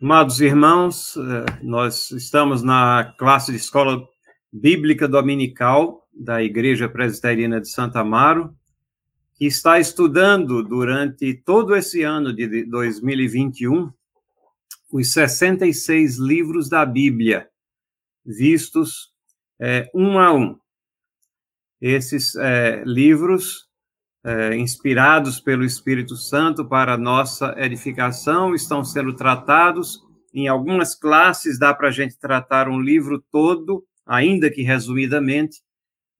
Amados irmãos, eh, nós estamos na classe de escola bíblica dominical da Igreja Presbiteriana de Santa Amaro, que está estudando durante todo esse ano de 2021 os 66 livros da Bíblia, vistos é, um a um. Esses é, livros, é, inspirados pelo Espírito Santo para nossa edificação, estão sendo tratados. Em algumas classes dá para a gente tratar um livro todo, ainda que resumidamente.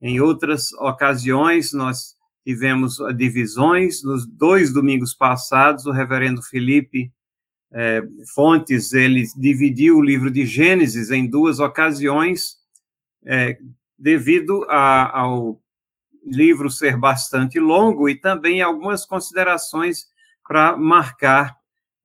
Em outras ocasiões, nós tivemos divisões. Nos dois domingos passados, o reverendo Felipe é, Fontes, ele dividiu o livro de Gênesis em duas ocasiões, é, devido a, ao livro ser bastante longo e também algumas considerações para marcar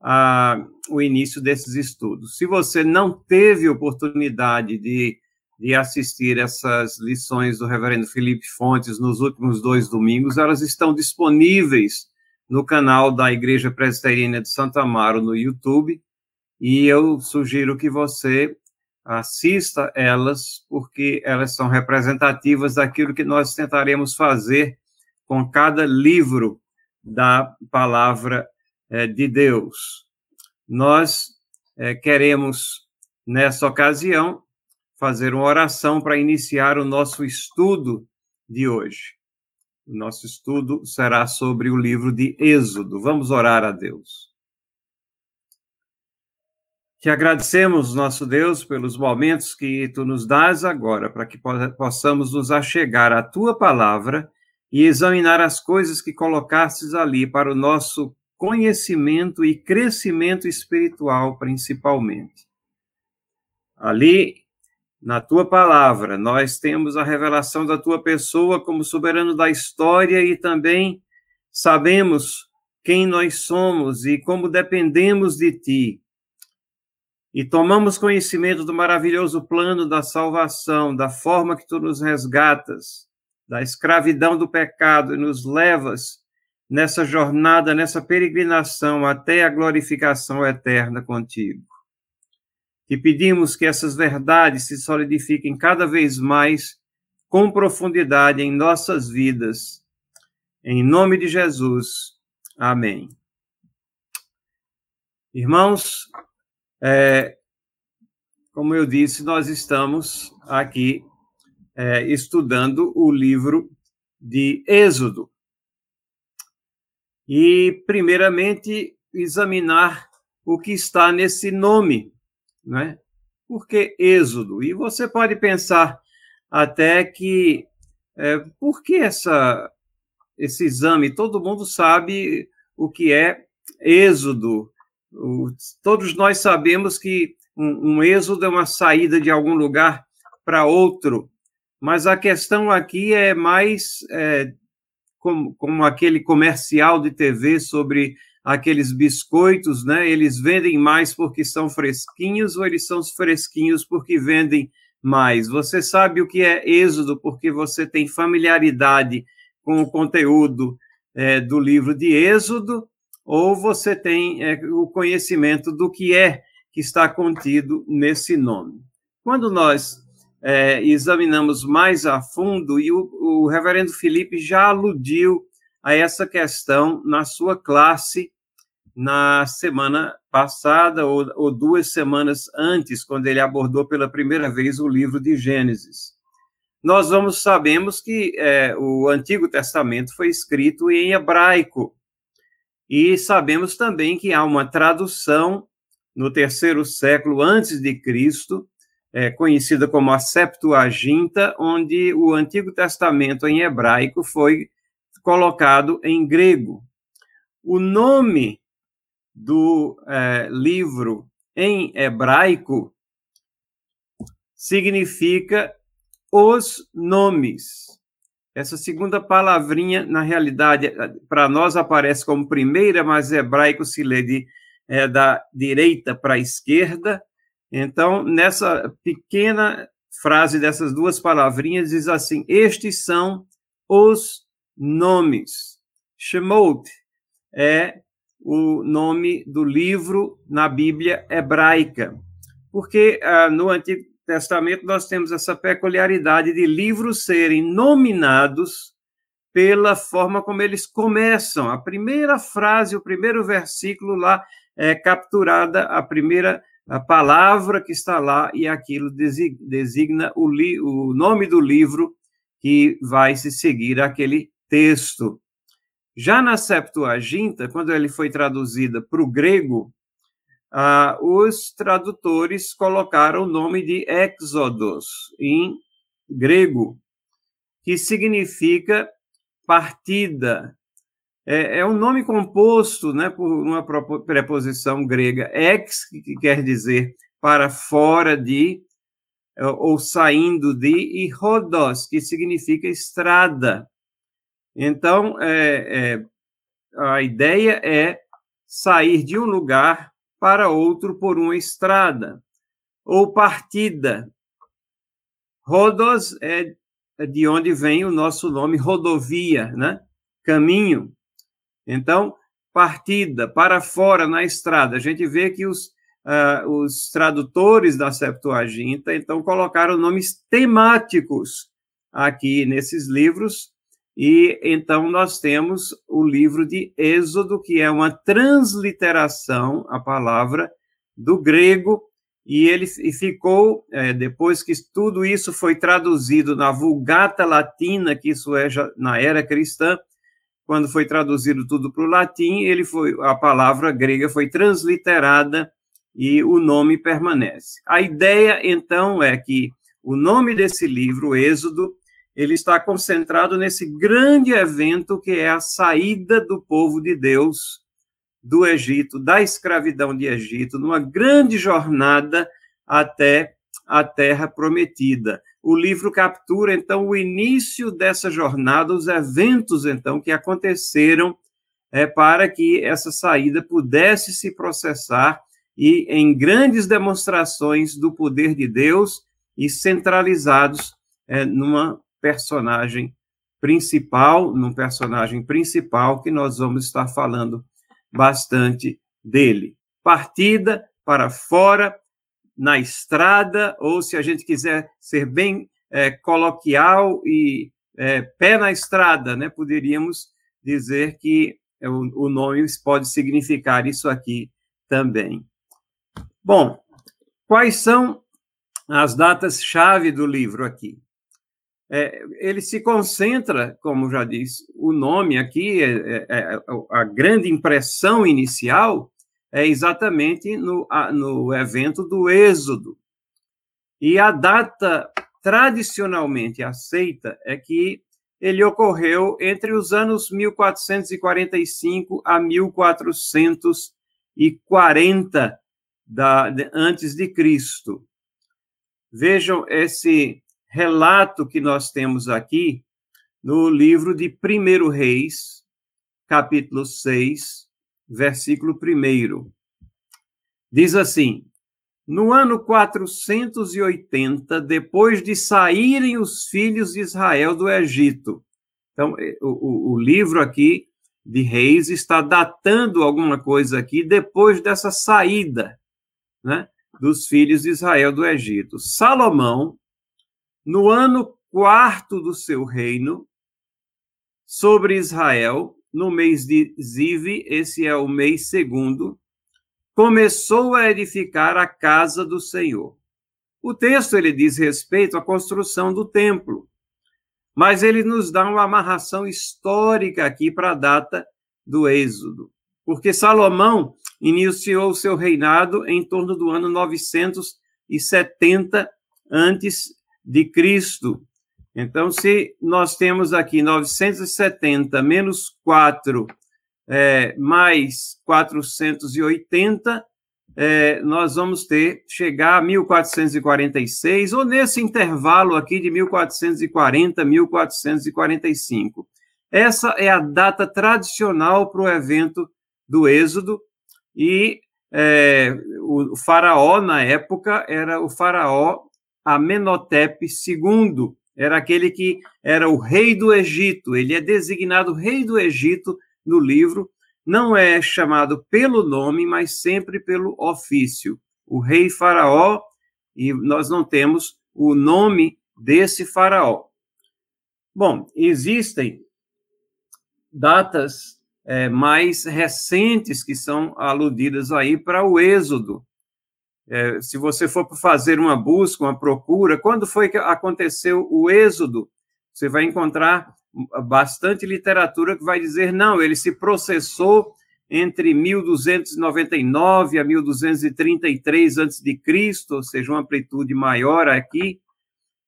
a, o início desses estudos. Se você não teve oportunidade de, de assistir essas lições do reverendo Felipe Fontes nos últimos dois domingos, elas estão disponíveis no canal da Igreja Presbiteriana de Santa Amaro no YouTube, e eu sugiro que você assista elas, porque elas são representativas daquilo que nós tentaremos fazer com cada livro da palavra é, de Deus. Nós é, queremos, nessa ocasião, fazer uma oração para iniciar o nosso estudo de hoje. O nosso estudo será sobre o livro de Êxodo. Vamos orar a Deus. Te agradecemos, nosso Deus, pelos momentos que tu nos dás agora, para que possamos nos achegar à tua palavra e examinar as coisas que colocastes ali para o nosso conhecimento e crescimento espiritual, principalmente. Ali na tua palavra, nós temos a revelação da tua pessoa como soberano da história e também sabemos quem nós somos e como dependemos de ti. E tomamos conhecimento do maravilhoso plano da salvação, da forma que tu nos resgatas, da escravidão do pecado e nos levas nessa jornada, nessa peregrinação até a glorificação eterna contigo e pedimos que essas verdades se solidifiquem cada vez mais com profundidade em nossas vidas. Em nome de Jesus. Amém. Irmãos, é, como eu disse, nós estamos aqui é, estudando o livro de Êxodo. E, primeiramente, examinar o que está nesse nome né? Por que Êxodo? E você pode pensar até que é, por que essa, esse exame? Todo mundo sabe o que é Êxodo. O, todos nós sabemos que um, um êxodo é uma saída de algum lugar para outro, mas a questão aqui é mais é, como, como aquele comercial de TV sobre aqueles biscoitos, né? Eles vendem mais porque são fresquinhos ou eles são fresquinhos porque vendem mais? Você sabe o que é êxodo porque você tem familiaridade com o conteúdo é, do livro de Êxodo ou você tem é, o conhecimento do que é que está contido nesse nome. Quando nós é, examinamos mais a fundo, e o, o reverendo Felipe já aludiu a essa questão na sua classe na semana passada ou, ou, duas semanas antes, quando ele abordou pela primeira vez o livro de Gênesis. Nós vamos sabemos que é, o Antigo Testamento foi escrito em hebraico e sabemos também que há uma tradução no terceiro século antes de Cristo, é, conhecida como a Septuaginta, onde o Antigo Testamento em hebraico foi colocado em grego. O nome do é, livro em hebraico significa os nomes. Essa segunda palavrinha, na realidade, para nós aparece como primeira, mas hebraico se lê de, é, da direita para a esquerda. Então, nessa pequena frase dessas duas palavrinhas, diz assim: Estes são os nomes. Shemot é o nome do livro na Bíblia hebraica, porque ah, no Antigo Testamento nós temos essa peculiaridade de livros serem nominados pela forma como eles começam. A primeira frase, o primeiro versículo lá é capturada a primeira a palavra que está lá e aquilo designa o, li, o nome do livro que vai se seguir aquele texto. Já na Septuaginta, quando ele foi traduzida para o grego, ah, os tradutores colocaram o nome de Exodus em grego, que significa partida. É, é um nome composto né, por uma preposição grega, ex, que quer dizer para fora de, ou saindo de, e rodos, que significa estrada. Então, é, é, a ideia é sair de um lugar para outro por uma estrada, ou partida. Rodos é, é de onde vem o nosso nome rodovia, né? Caminho. Então, partida, para fora na estrada. A gente vê que os, uh, os tradutores da Septuaginta, então, colocaram nomes temáticos aqui nesses livros, e então nós temos o livro de Êxodo, que é uma transliteração, a palavra, do grego, e ele e ficou, é, depois que tudo isso foi traduzido na Vulgata Latina, que isso é já, na era cristã, quando foi traduzido tudo para o latim, ele foi a palavra grega foi transliterada e o nome permanece. A ideia então é que o nome desse livro, Êxodo, ele está concentrado nesse grande evento que é a saída do povo de Deus do Egito, da escravidão de Egito, numa grande jornada até a terra prometida. O livro captura então o início dessa jornada, os eventos então que aconteceram é, para que essa saída pudesse se processar e em grandes demonstrações do poder de Deus e centralizados é, numa personagem principal, num personagem principal que nós vamos estar falando bastante dele. Partida para fora, na estrada, ou se a gente quiser ser bem é, coloquial e é, pé na estrada, né, poderíamos dizer que o, o nome pode significar isso aqui também. Bom, quais são as datas-chave do livro aqui? É, ele se concentra, como já disse o nome aqui, é, é, é, a grande impressão inicial é exatamente no, a, no evento do Êxodo. E a data tradicionalmente aceita é que ele ocorreu entre os anos 1445 a 1440 da, de, antes de Cristo. Vejam esse relato que nós temos aqui no livro de 1 Reis, capítulo 6, versículo 1. Diz assim: No ano 480, depois de saírem os filhos de Israel do Egito. Então, é, o, o livro aqui de Reis está datando alguma coisa aqui depois dessa saída né, dos filhos de Israel do Egito. Salomão no ano quarto do seu reino, sobre Israel, no mês de Ziv, esse é o mês segundo, começou a edificar a casa do Senhor. O texto ele diz respeito à construção do templo, mas ele nos dá uma amarração histórica aqui para a data do Êxodo, porque Salomão iniciou seu reinado em torno do ano 970 antes de Cristo. Então, se nós temos aqui 970 menos 4 é, mais 480, é, nós vamos ter, chegar a 1446, ou nesse intervalo aqui de 1440 a 1445. Essa é a data tradicional para o evento do Êxodo, e é, o faraó, na época, era o faraó Amenhotep II, era aquele que era o rei do Egito. Ele é designado rei do Egito no livro, não é chamado pelo nome, mas sempre pelo ofício. O rei Faraó, e nós não temos o nome desse Faraó. Bom, existem datas é, mais recentes que são aludidas aí para o Êxodo. É, se você for fazer uma busca, uma procura, quando foi que aconteceu o Êxodo? Você vai encontrar bastante literatura que vai dizer, não, ele se processou entre 1299 a 1233 a.C., ou seja, uma amplitude maior aqui,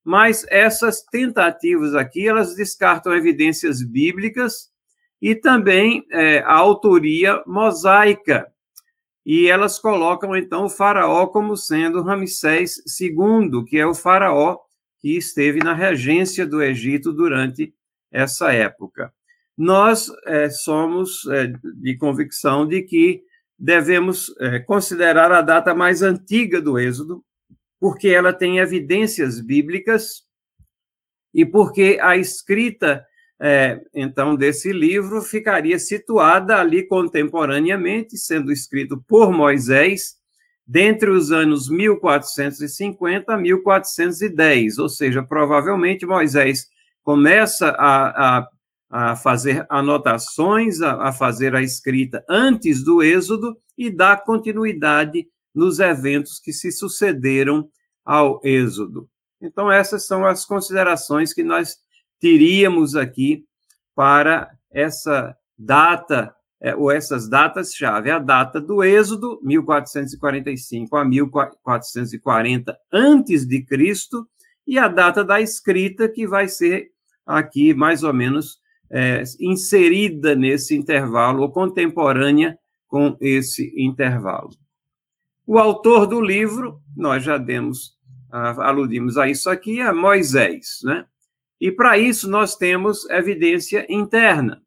mas essas tentativas aqui, elas descartam evidências bíblicas e também é, a autoria mosaica, e elas colocam, então, o faraó como sendo Ramsés II, que é o faraó que esteve na regência do Egito durante essa época. Nós é, somos é, de convicção de que devemos é, considerar a data mais antiga do Êxodo, porque ela tem evidências bíblicas e porque a escrita, é, então, desse livro ficaria situada ali contemporaneamente, sendo escrito por Moisés, dentre os anos 1450 a 1410, ou seja, provavelmente Moisés começa a, a, a fazer anotações, a, a fazer a escrita antes do Êxodo e dá continuidade nos eventos que se sucederam ao Êxodo. Então, essas são as considerações que nós teríamos aqui para essa data, é, ou essas datas-chave. A data do Êxodo, 1445 a 1440 antes de Cristo, e a data da escrita, que vai ser aqui mais ou menos é, inserida nesse intervalo, ou contemporânea com esse intervalo. O autor do livro, nós já demos, aludimos a isso aqui, é Moisés, né? E para isso nós temos evidência interna.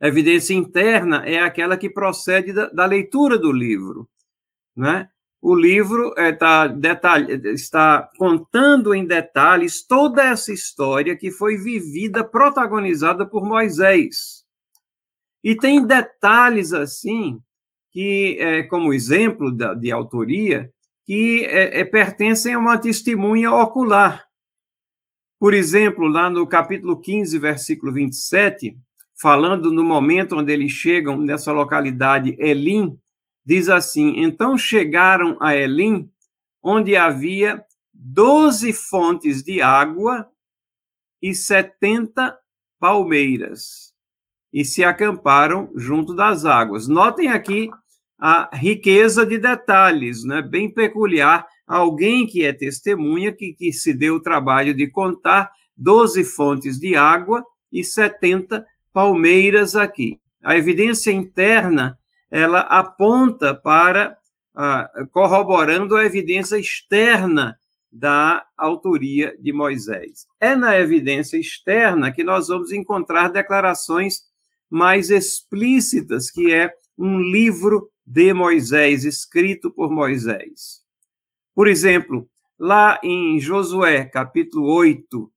evidência interna é aquela que procede da, da leitura do livro, né? o livro é, tá, detalhe, está contando em detalhes toda essa história que foi vivida, protagonizada por Moisés. E tem detalhes assim, que, é, como exemplo da, de autoria, que é, pertencem a uma testemunha ocular. Por exemplo, lá no capítulo 15, versículo 27, falando no momento onde eles chegam nessa localidade Elim, diz assim: Então chegaram a Elim, onde havia doze fontes de água e setenta palmeiras, e se acamparam junto das águas. Notem aqui a riqueza de detalhes, né? bem peculiar. Alguém que é testemunha, que, que se deu o trabalho de contar doze fontes de água e setenta palmeiras aqui. A evidência interna ela aponta para ah, corroborando a evidência externa da autoria de Moisés. É na evidência externa que nós vamos encontrar declarações mais explícitas, que é um livro de Moisés, escrito por Moisés. Por exemplo, lá em Josué, capítulo 8,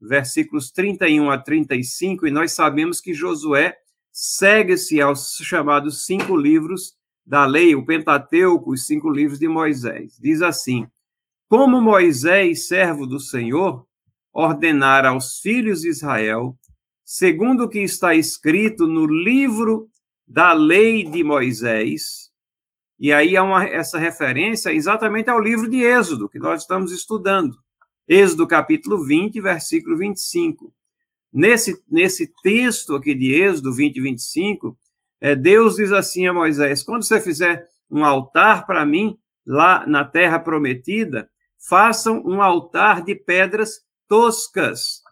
versículos 31 a 35, e nós sabemos que Josué segue-se aos chamados cinco livros da lei, o Pentateuco, os cinco livros de Moisés. Diz assim: Como Moisés, servo do Senhor, ordenara aos filhos de Israel, segundo o que está escrito no livro da lei de Moisés, e aí há uma, essa referência exatamente ao livro de Êxodo, que nós estamos estudando. Êxodo capítulo 20, versículo 25. Nesse, nesse texto aqui de Êxodo 20 e 25, é, Deus diz assim a Moisés: quando você fizer um altar para mim, lá na terra prometida, façam um altar de pedras toscas,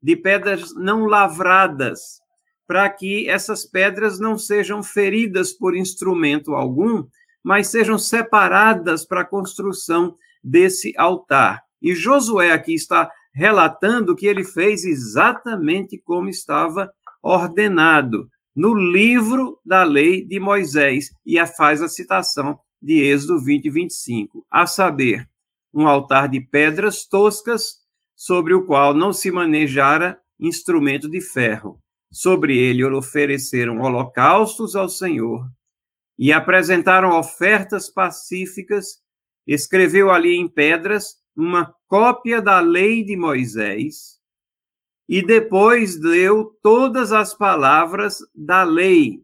de pedras não lavradas, para que essas pedras não sejam feridas por instrumento algum, mas sejam separadas para a construção desse altar. E Josué aqui está relatando que ele fez exatamente como estava ordenado no livro da lei de Moisés, e faz a citação de Êxodo 20 e 25, a saber, um altar de pedras toscas sobre o qual não se manejara instrumento de ferro. Sobre ele ofereceram holocaustos ao Senhor e apresentaram ofertas pacíficas. Escreveu ali em pedras uma cópia da lei de Moisés e depois leu todas as palavras da lei,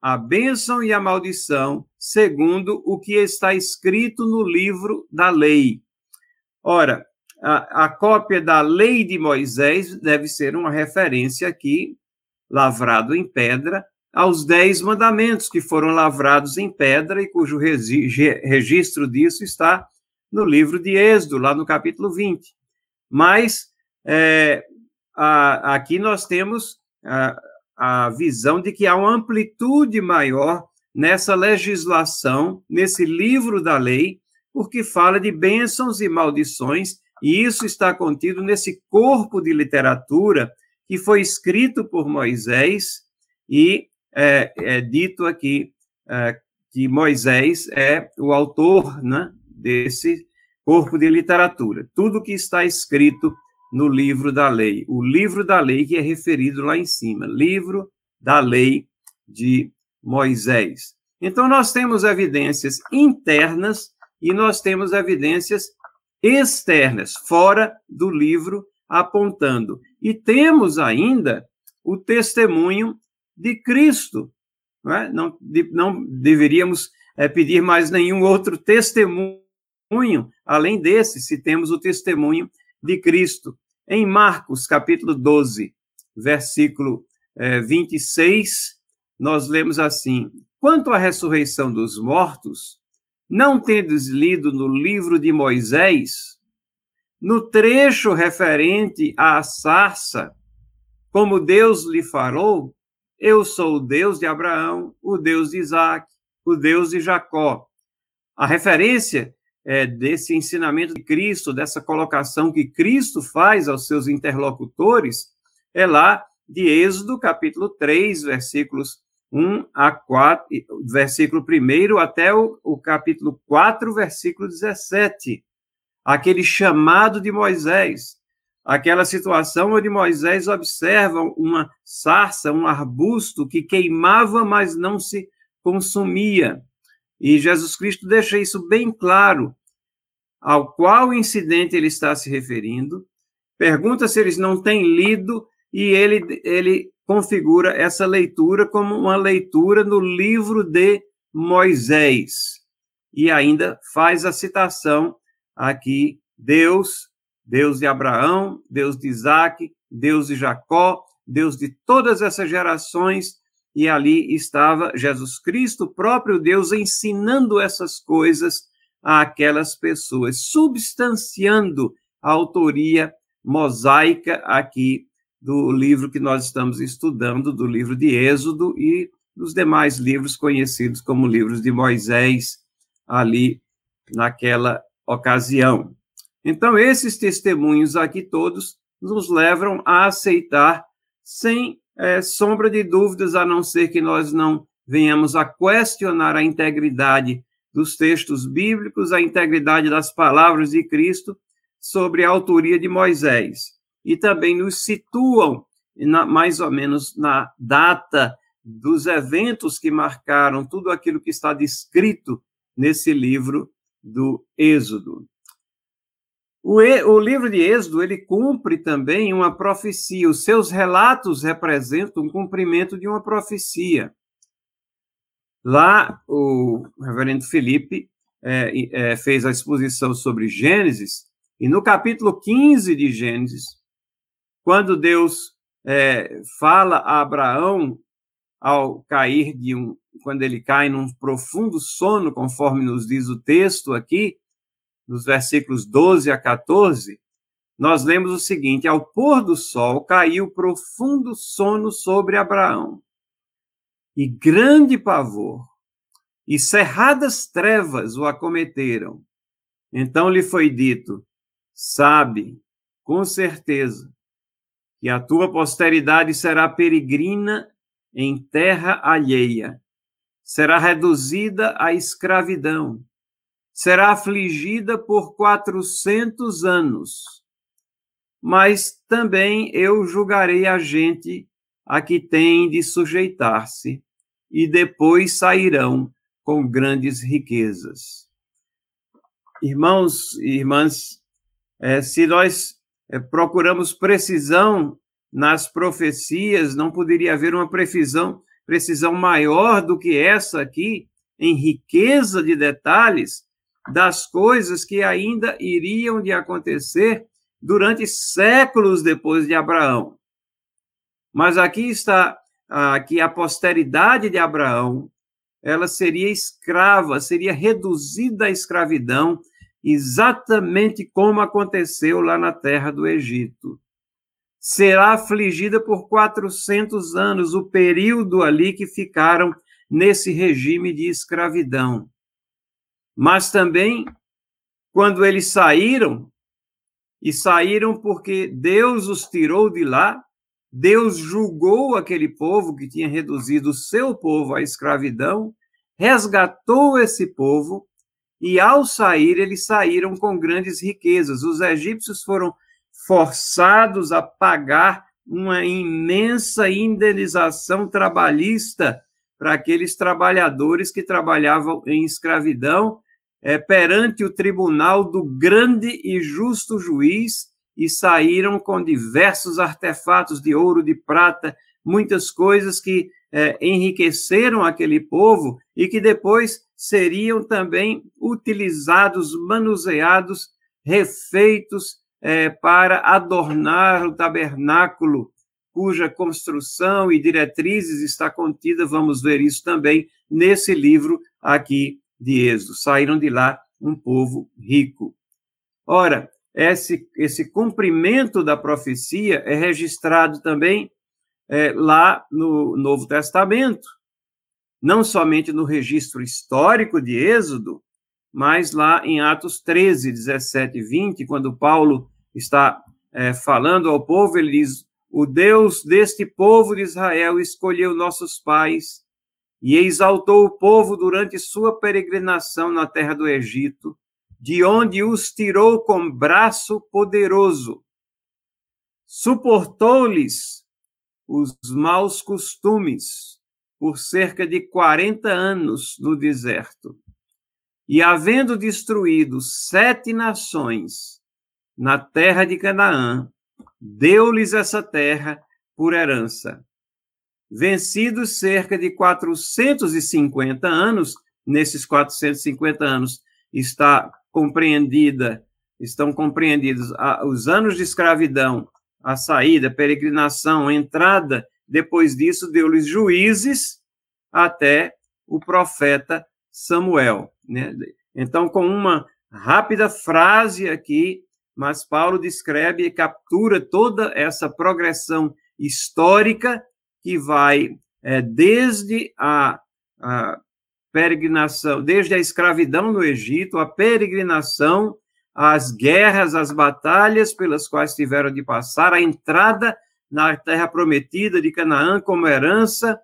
a bênção e a maldição, segundo o que está escrito no livro da lei. Ora, a, a cópia da lei de Moisés deve ser uma referência aqui, lavrado em pedra, aos dez mandamentos que foram lavrados em pedra e cujo registro disso está no livro de Êxodo, lá no capítulo 20. Mas é, a, aqui nós temos a, a visão de que há uma amplitude maior nessa legislação, nesse livro da lei, porque fala de bênçãos e maldições, e isso está contido nesse corpo de literatura que foi escrito por Moisés e é, é dito aqui é, que Moisés é o autor né, desse corpo de literatura. Tudo que está escrito no livro da lei. O livro da lei que é referido lá em cima, livro da lei de Moisés. Então, nós temos evidências internas e nós temos evidências externas, fora do livro, apontando. E temos ainda o testemunho de Cristo. Não, é? não, de, não deveríamos é, pedir mais nenhum outro testemunho, além desse, se temos o testemunho de Cristo. Em Marcos, capítulo 12, versículo é, 26, nós lemos assim: Quanto à ressurreição dos mortos, não tendes lido no livro de Moisés, no trecho referente à sarça, como Deus lhe falou, eu sou o Deus de Abraão, o Deus de Isaac, o Deus de Jacó. A referência é, desse ensinamento de Cristo, dessa colocação que Cristo faz aos seus interlocutores, é lá de Êxodo, capítulo 3, versículos 1 a 4, versículo 1 até o, o capítulo 4, versículo 17. Aquele chamado de Moisés, aquela situação onde Moisés observa uma sarça, um arbusto que queimava, mas não se consumia. E Jesus Cristo deixa isso bem claro, ao qual incidente ele está se referindo, pergunta se eles não têm lido, e ele, ele configura essa leitura como uma leitura no livro de Moisés. E ainda faz a citação aqui: Deus, Deus de Abraão, Deus de Isaac, Deus de Jacó, Deus de todas essas gerações, e ali estava Jesus Cristo, próprio Deus, ensinando essas coisas àquelas pessoas, substanciando a autoria mosaica aqui do livro que nós estamos estudando, do livro de Êxodo e dos demais livros conhecidos como livros de Moisés, ali naquela ocasião. Então, esses testemunhos aqui todos nos levam a aceitar sem é, sombra de dúvidas, a não ser que nós não venhamos a questionar a integridade dos textos bíblicos, a integridade das palavras de Cristo sobre a autoria de Moisés. E também nos situam na, mais ou menos na data dos eventos que marcaram tudo aquilo que está descrito nesse livro do Êxodo. O, o livro de Êxodo, ele cumpre também uma profecia. Os seus relatos representam um cumprimento de uma profecia. Lá, o reverendo Felipe é, é, fez a exposição sobre Gênesis, e no capítulo 15 de Gênesis, quando Deus é, fala a Abraão ao cair de um, quando ele cai num profundo sono, conforme nos diz o texto aqui, nos versículos 12 a 14, nós lemos o seguinte: Ao pôr do sol caiu profundo sono sobre Abraão e grande pavor, e cerradas trevas o acometeram. Então lhe foi dito: Sabe, com certeza, que a tua posteridade será peregrina em terra alheia, será reduzida à escravidão, será afligida por quatrocentos anos. Mas também eu julgarei a gente a que têm de sujeitar-se, e depois sairão com grandes riquezas. Irmãos e irmãs, é, se nós é, procuramos precisão nas profecias, não poderia haver uma precisão, precisão maior do que essa aqui, em riqueza de detalhes, das coisas que ainda iriam de acontecer durante séculos depois de Abraão. Mas aqui está que a posteridade de Abraão, ela seria escrava, seria reduzida à escravidão, exatamente como aconteceu lá na terra do Egito. Será afligida por 400 anos, o período ali que ficaram nesse regime de escravidão. Mas também, quando eles saíram, e saíram porque Deus os tirou de lá, Deus julgou aquele povo que tinha reduzido o seu povo à escravidão, resgatou esse povo, e ao sair, eles saíram com grandes riquezas. Os egípcios foram forçados a pagar uma imensa indenização trabalhista para aqueles trabalhadores que trabalhavam em escravidão é, perante o tribunal do grande e justo juiz e saíram com diversos artefatos de ouro, de prata, muitas coisas que é, enriqueceram aquele povo e que depois seriam também utilizados, manuseados, refeitos é, para adornar o tabernáculo cuja construção e diretrizes está contida, vamos ver isso também nesse livro aqui de Êxodo. Saíram de lá um povo rico. Ora, esse, esse cumprimento da profecia é registrado também é, lá no Novo Testamento, não somente no registro histórico de Êxodo, mas lá em Atos 13, 17 e 20, quando Paulo está é, falando ao povo, ele diz: o Deus deste povo de Israel escolheu nossos pais e exaltou o povo durante sua peregrinação na terra do Egito, de onde os tirou com braço poderoso. Suportou-lhes os maus costumes por cerca de 40 anos no deserto. E havendo destruído sete nações na terra de Canaã, deu-lhes essa terra por herança. Vencidos cerca de 450 anos, nesses 450 anos está compreendida, estão compreendidos os anos de escravidão, a saída, a peregrinação, a entrada, depois disso deu-lhes juízes até o profeta Samuel. Né? Então, com uma rápida frase aqui, mas Paulo descreve e captura toda essa progressão histórica que vai é, desde a, a peregrinação, desde a escravidão no Egito, a peregrinação, as guerras, as batalhas pelas quais tiveram de passar, a entrada na terra prometida de Canaã como herança,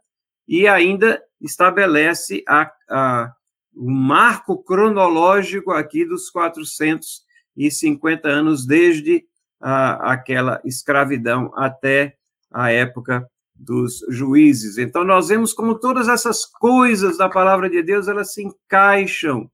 e ainda estabelece a, a, o marco cronológico aqui dos 400 e 50 anos desde a, aquela escravidão até a época dos juízes. Então nós vemos como todas essas coisas da palavra de Deus elas se encaixam,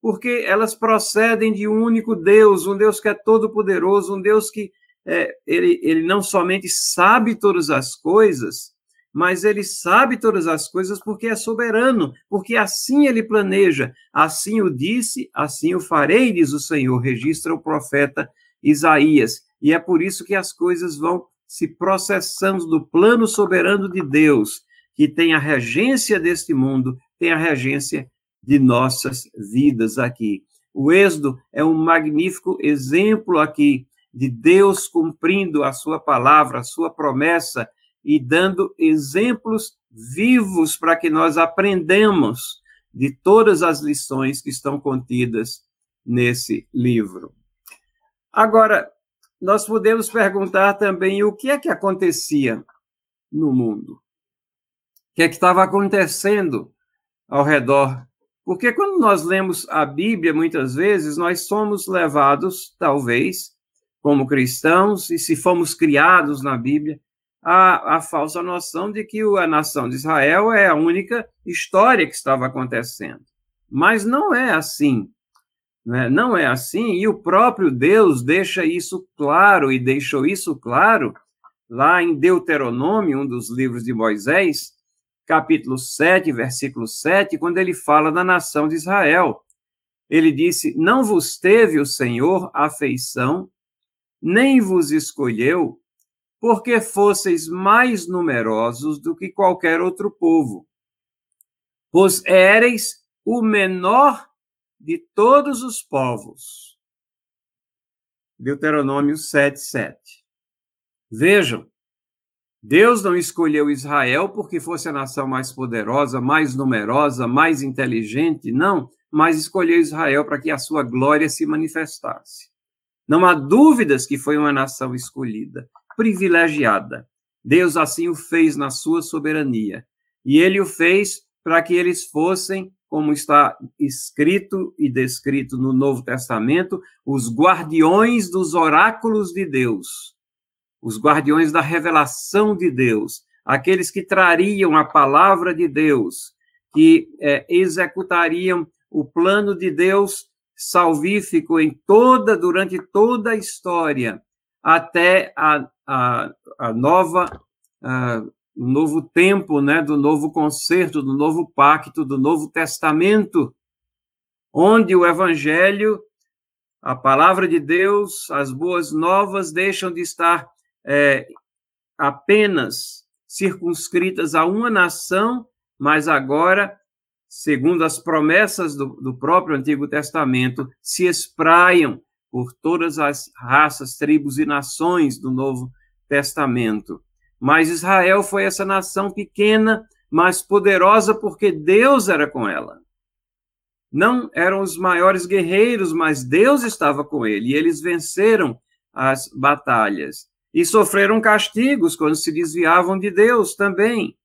porque elas procedem de um único Deus, um Deus que é todo poderoso, um Deus que é, ele, ele não somente sabe todas as coisas, mas ele sabe todas as coisas porque é soberano, porque assim ele planeja. Assim o disse, assim o farei, diz o Senhor, registra o profeta Isaías. E é por isso que as coisas vão se processando do plano soberano de Deus, que tem a regência deste mundo, tem a regência de nossas vidas aqui. O Êxodo é um magnífico exemplo aqui de Deus cumprindo a sua palavra, a sua promessa e dando exemplos vivos para que nós aprendamos de todas as lições que estão contidas nesse livro. Agora, nós podemos perguntar também o que é que acontecia no mundo? O que é que estava acontecendo ao redor? Porque quando nós lemos a Bíblia, muitas vezes, nós somos levados, talvez, como cristãos, e se fomos criados na Bíblia, a, a falsa noção de que a nação de Israel é a única história que estava acontecendo. Mas não é assim. Né? Não é assim, e o próprio Deus deixa isso claro, e deixou isso claro lá em Deuteronômio, um dos livros de Moisés, capítulo 7, versículo 7, quando ele fala da nação de Israel. Ele disse: Não vos teve o Senhor afeição, nem vos escolheu, porque fosseis mais numerosos do que qualquer outro povo, pois éreis o menor de todos os povos. Deuteronômio 7, 7. Vejam, Deus não escolheu Israel porque fosse a nação mais poderosa, mais numerosa, mais inteligente, não, mas escolheu Israel para que a sua glória se manifestasse. Não há dúvidas que foi uma nação escolhida, privilegiada. Deus assim o fez na sua soberania. E ele o fez para que eles fossem, como está escrito e descrito no Novo Testamento, os guardiões dos oráculos de Deus os guardiões da revelação de Deus, aqueles que trariam a palavra de Deus, que é, executariam o plano de Deus salvífico em toda, durante toda a história, até a, a, a nova, o novo tempo, né, do novo concerto, do novo pacto, do novo testamento, onde o evangelho, a palavra de Deus, as boas novas deixam de estar é, apenas circunscritas a uma nação, mas agora, segundo as promessas do, do próprio Antigo Testamento, se espraiam por todas as raças, tribos e nações do Novo Testamento. Mas Israel foi essa nação pequena, mas poderosa porque Deus era com ela. Não eram os maiores guerreiros, mas Deus estava com ele e eles venceram as batalhas e sofreram castigos quando se desviavam de Deus também.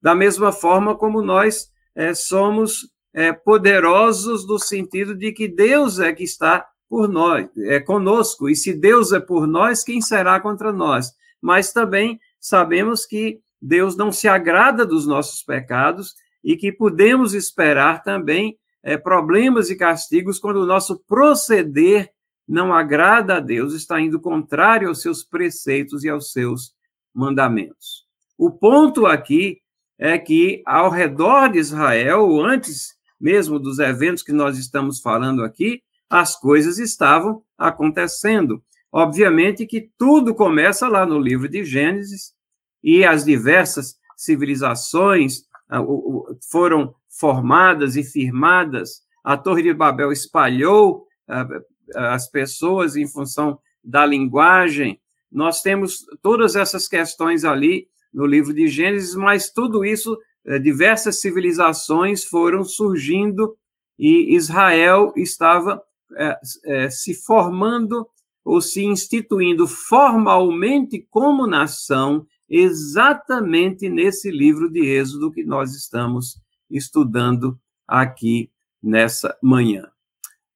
Da mesma forma como nós é, somos é, poderosos no sentido de que Deus é que está por nós, é conosco, e se Deus é por nós, quem será contra nós? Mas também sabemos que Deus não se agrada dos nossos pecados e que podemos esperar também é, problemas e castigos quando o nosso proceder não agrada a Deus, está indo contrário aos seus preceitos e aos seus mandamentos. O ponto aqui é que ao redor de Israel, antes mesmo dos eventos que nós estamos falando aqui, as coisas estavam acontecendo. Obviamente que tudo começa lá no livro de Gênesis e as diversas civilizações ah, foram formadas e firmadas. A Torre de Babel espalhou ah, as pessoas em função da linguagem. Nós temos todas essas questões ali no livro de Gênesis, mas tudo isso, eh, diversas civilizações foram surgindo e Israel estava é, é, se formando ou se instituindo formalmente como nação, exatamente nesse livro de Êxodo que nós estamos estudando aqui nessa manhã.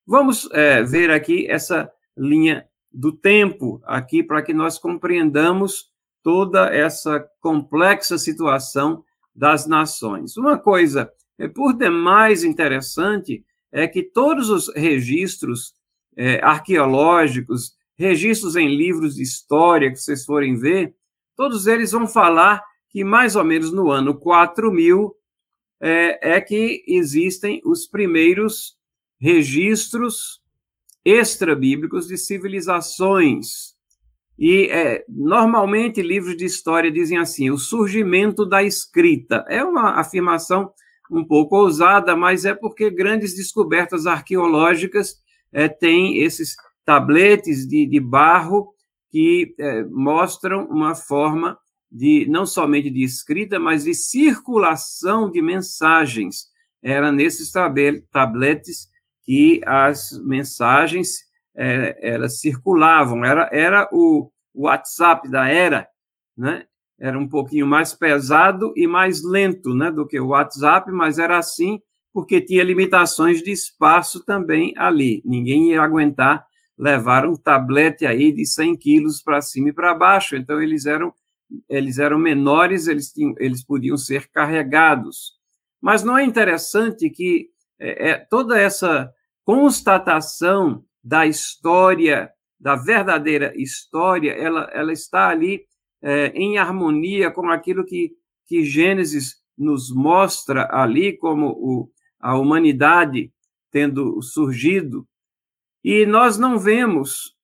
Vamos é, ver aqui essa linha do tempo aqui para que nós compreendamos toda essa complexa situação das nações. Uma coisa é por demais interessante é que todos os registros é, arqueológicos, registros em livros de história que vocês forem ver, todos eles vão falar que mais ou menos no ano 4000 é, é que existem os primeiros registros extra-bíblicos de civilizações. E é, normalmente livros de história dizem assim: o surgimento da escrita. É uma afirmação um pouco ousada, mas é porque grandes descobertas arqueológicas é, têm esses tabletes de, de barro que é, mostram uma forma de não somente de escrita, mas de circulação de mensagens. Era nesses tabletes que as mensagens é, elas circulavam, era, era o WhatsApp da era, né? Era um pouquinho mais pesado e mais lento, né, do que o WhatsApp, mas era assim porque tinha limitações de espaço também ali. Ninguém ia aguentar levar um tablete aí de 100 quilos para cima e para baixo, então eles eram eles eram menores, eles, tinham, eles podiam ser carregados. Mas não é interessante que é, é, toda essa constatação da história, da verdadeira história, ela, ela está ali é, em harmonia com aquilo que, que Gênesis nos mostra ali, como o, a humanidade tendo surgido. E nós não vemos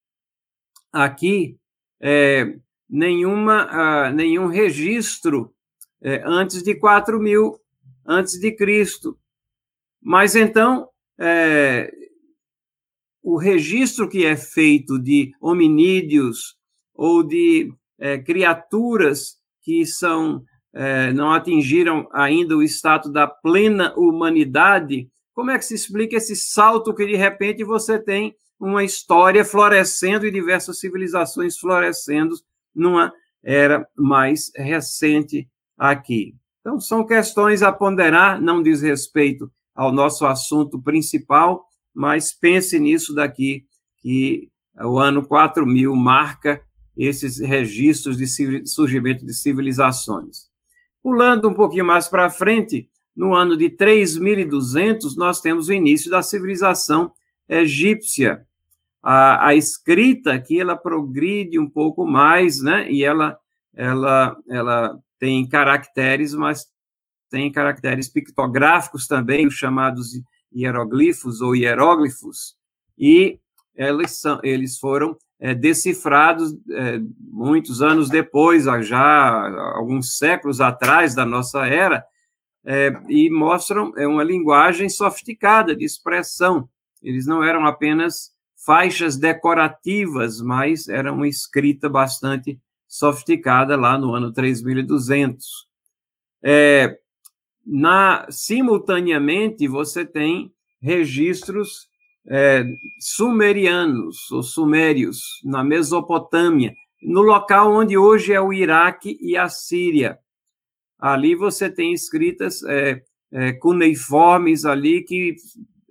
aqui é, nenhuma, uh, nenhum registro é, antes de 4 mil antes de Cristo. Mas então, é, o registro que é feito de hominídeos ou de é, criaturas que são é, não atingiram ainda o status da plena humanidade, como é que se explica esse salto que de repente você tem uma história florescendo e diversas civilizações florescendo numa era mais recente aqui? Então, são questões a ponderar, não diz respeito ao nosso assunto principal, mas pense nisso daqui, que o ano 4000 marca esses registros de surgimento de civilizações. Pulando um pouquinho mais para frente, no ano de 3200, nós temos o início da civilização egípcia. A, a escrita aqui, ela progride um pouco mais, né? E ela, ela, ela tem caracteres, mas tem caracteres pictográficos também, os chamados hieroglifos ou hieróglifos, e eles, são, eles foram é, decifrados é, muitos anos depois, já alguns séculos atrás da nossa era, é, e mostram é, uma linguagem sofisticada de expressão. Eles não eram apenas faixas decorativas, mas era uma escrita bastante sofisticada lá no ano 3200. É, na, simultaneamente, você tem registros é, sumerianos ou sumérios na Mesopotâmia, no local onde hoje é o Iraque e a Síria. Ali você tem escritas é, é, cuneiformes ali que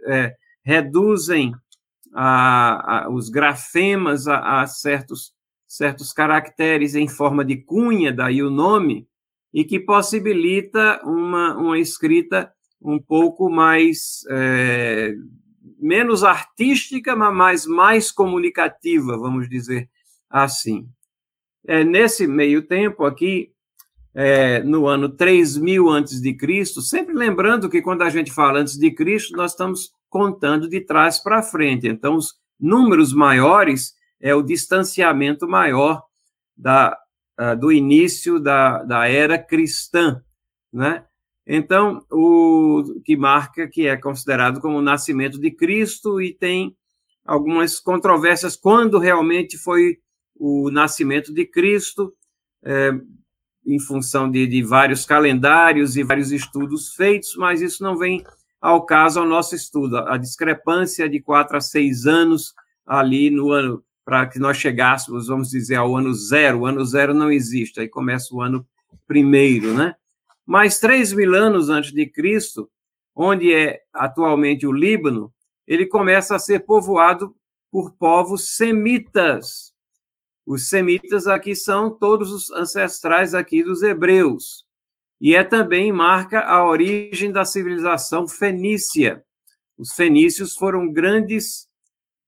é, reduzem a, a, os grafemas a, a certos certos caracteres em forma de cunha, daí o nome, e que possibilita uma, uma escrita um pouco mais é, menos artística, mas mais comunicativa, vamos dizer assim. É, nesse meio tempo aqui, é, no ano 3000 antes de Cristo, sempre lembrando que quando a gente fala antes de Cristo, nós estamos contando de trás para frente. Então, os números maiores é o distanciamento maior da, do início da, da era cristã, né? Então, o que marca que é considerado como o nascimento de Cristo e tem algumas controvérsias quando realmente foi o nascimento de Cristo, é, em função de, de vários calendários e vários estudos feitos, mas isso não vem ao caso ao nosso estudo. A discrepância de quatro a seis anos ali no ano para que nós chegássemos, vamos dizer, ao ano zero. O ano zero não existe, aí começa o ano primeiro, né? Mas três mil anos antes de Cristo, onde é atualmente o Líbano, ele começa a ser povoado por povos semitas. Os semitas aqui são todos os ancestrais aqui dos hebreus. E é também marca a origem da civilização fenícia. Os fenícios foram grandes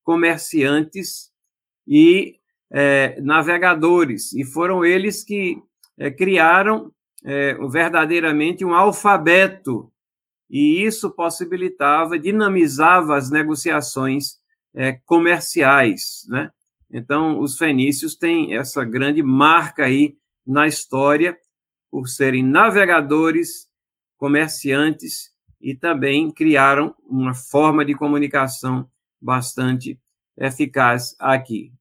comerciantes e é, navegadores, e foram eles que é, criaram é, verdadeiramente um alfabeto, e isso possibilitava, dinamizava as negociações é, comerciais, né? Então, os fenícios têm essa grande marca aí na história, por serem navegadores, comerciantes e também criaram uma forma de comunicação bastante eficaz aqui.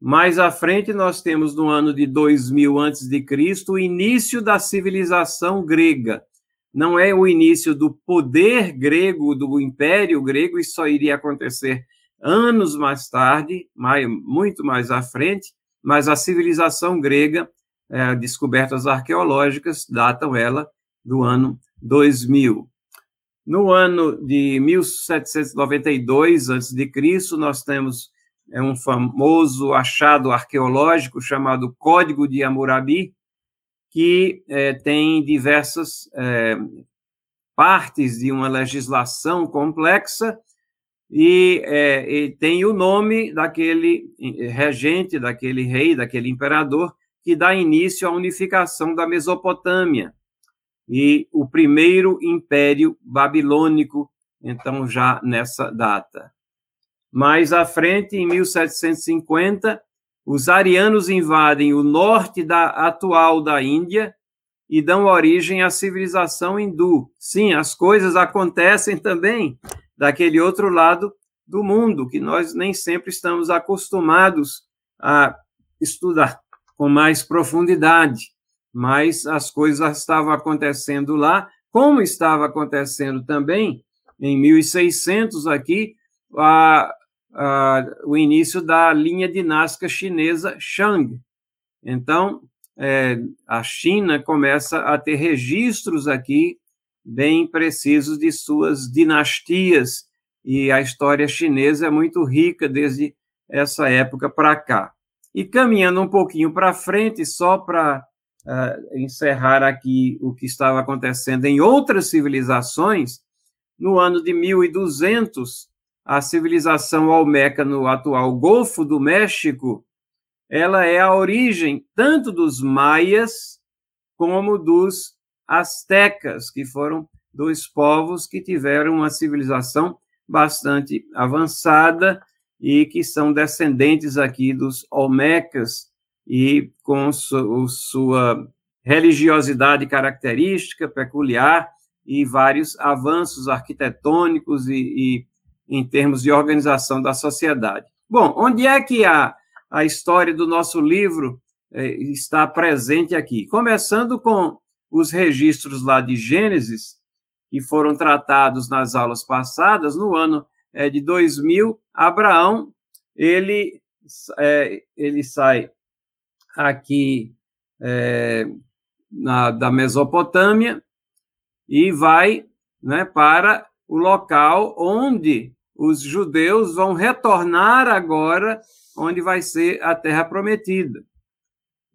Mais à frente, nós temos no ano de 2000 a.C. o início da civilização grega. Não é o início do poder grego, do império grego, isso só iria acontecer anos mais tarde, mais, muito mais à frente, mas a civilização grega, é, descobertas arqueológicas, datam ela do ano 2000. No ano de 1792 a.C., nós temos é um famoso achado arqueológico chamado Código de Hammurabi, que é, tem diversas é, partes de uma legislação complexa e, é, e, tem o nome daquele regente, daquele rei, daquele imperador que dá início à unificação da Mesopotâmia e o primeiro império babilônico, então já nessa data. Mais à frente, em 1750, os arianos invadem o norte da atual da Índia e dão origem à civilização hindu. Sim, as coisas acontecem também daquele outro lado do mundo, que nós nem sempre estamos acostumados a estudar com mais profundidade, mas as coisas estavam acontecendo lá, como estava acontecendo também em 1600 aqui a, a, o início da linha dinástica chinesa Shang. Então, é, a China começa a ter registros aqui bem precisos de suas dinastias, e a história chinesa é muito rica desde essa época para cá. E caminhando um pouquinho para frente, só para uh, encerrar aqui o que estava acontecendo em outras civilizações, no ano de 1200, a civilização Olmeca no atual Golfo do México, ela é a origem tanto dos maias como dos astecas, que foram dois povos que tiveram uma civilização bastante avançada e que são descendentes aqui dos Olmecas e com su, sua religiosidade característica, peculiar, e vários avanços arquitetônicos e, e, em termos de organização da sociedade. Bom, onde é que a, a história do nosso livro eh, está presente aqui? Começando com os registros lá de Gênesis, que foram tratados nas aulas passadas, no ano é, de 2000, Abraão, ele, é, ele sai aqui é, na, da Mesopotâmia e vai né, para o local onde os judeus vão retornar agora, onde vai ser a terra prometida.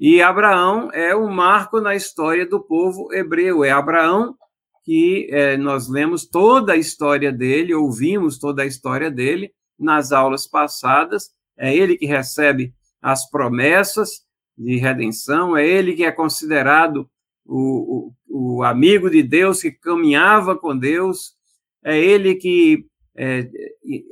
E Abraão é o marco na história do povo hebreu. É Abraão que é, nós lemos toda a história dele, ouvimos toda a história dele nas aulas passadas. É ele que recebe as promessas de redenção, é ele que é considerado o, o, o amigo de Deus, que caminhava com Deus, é ele que é,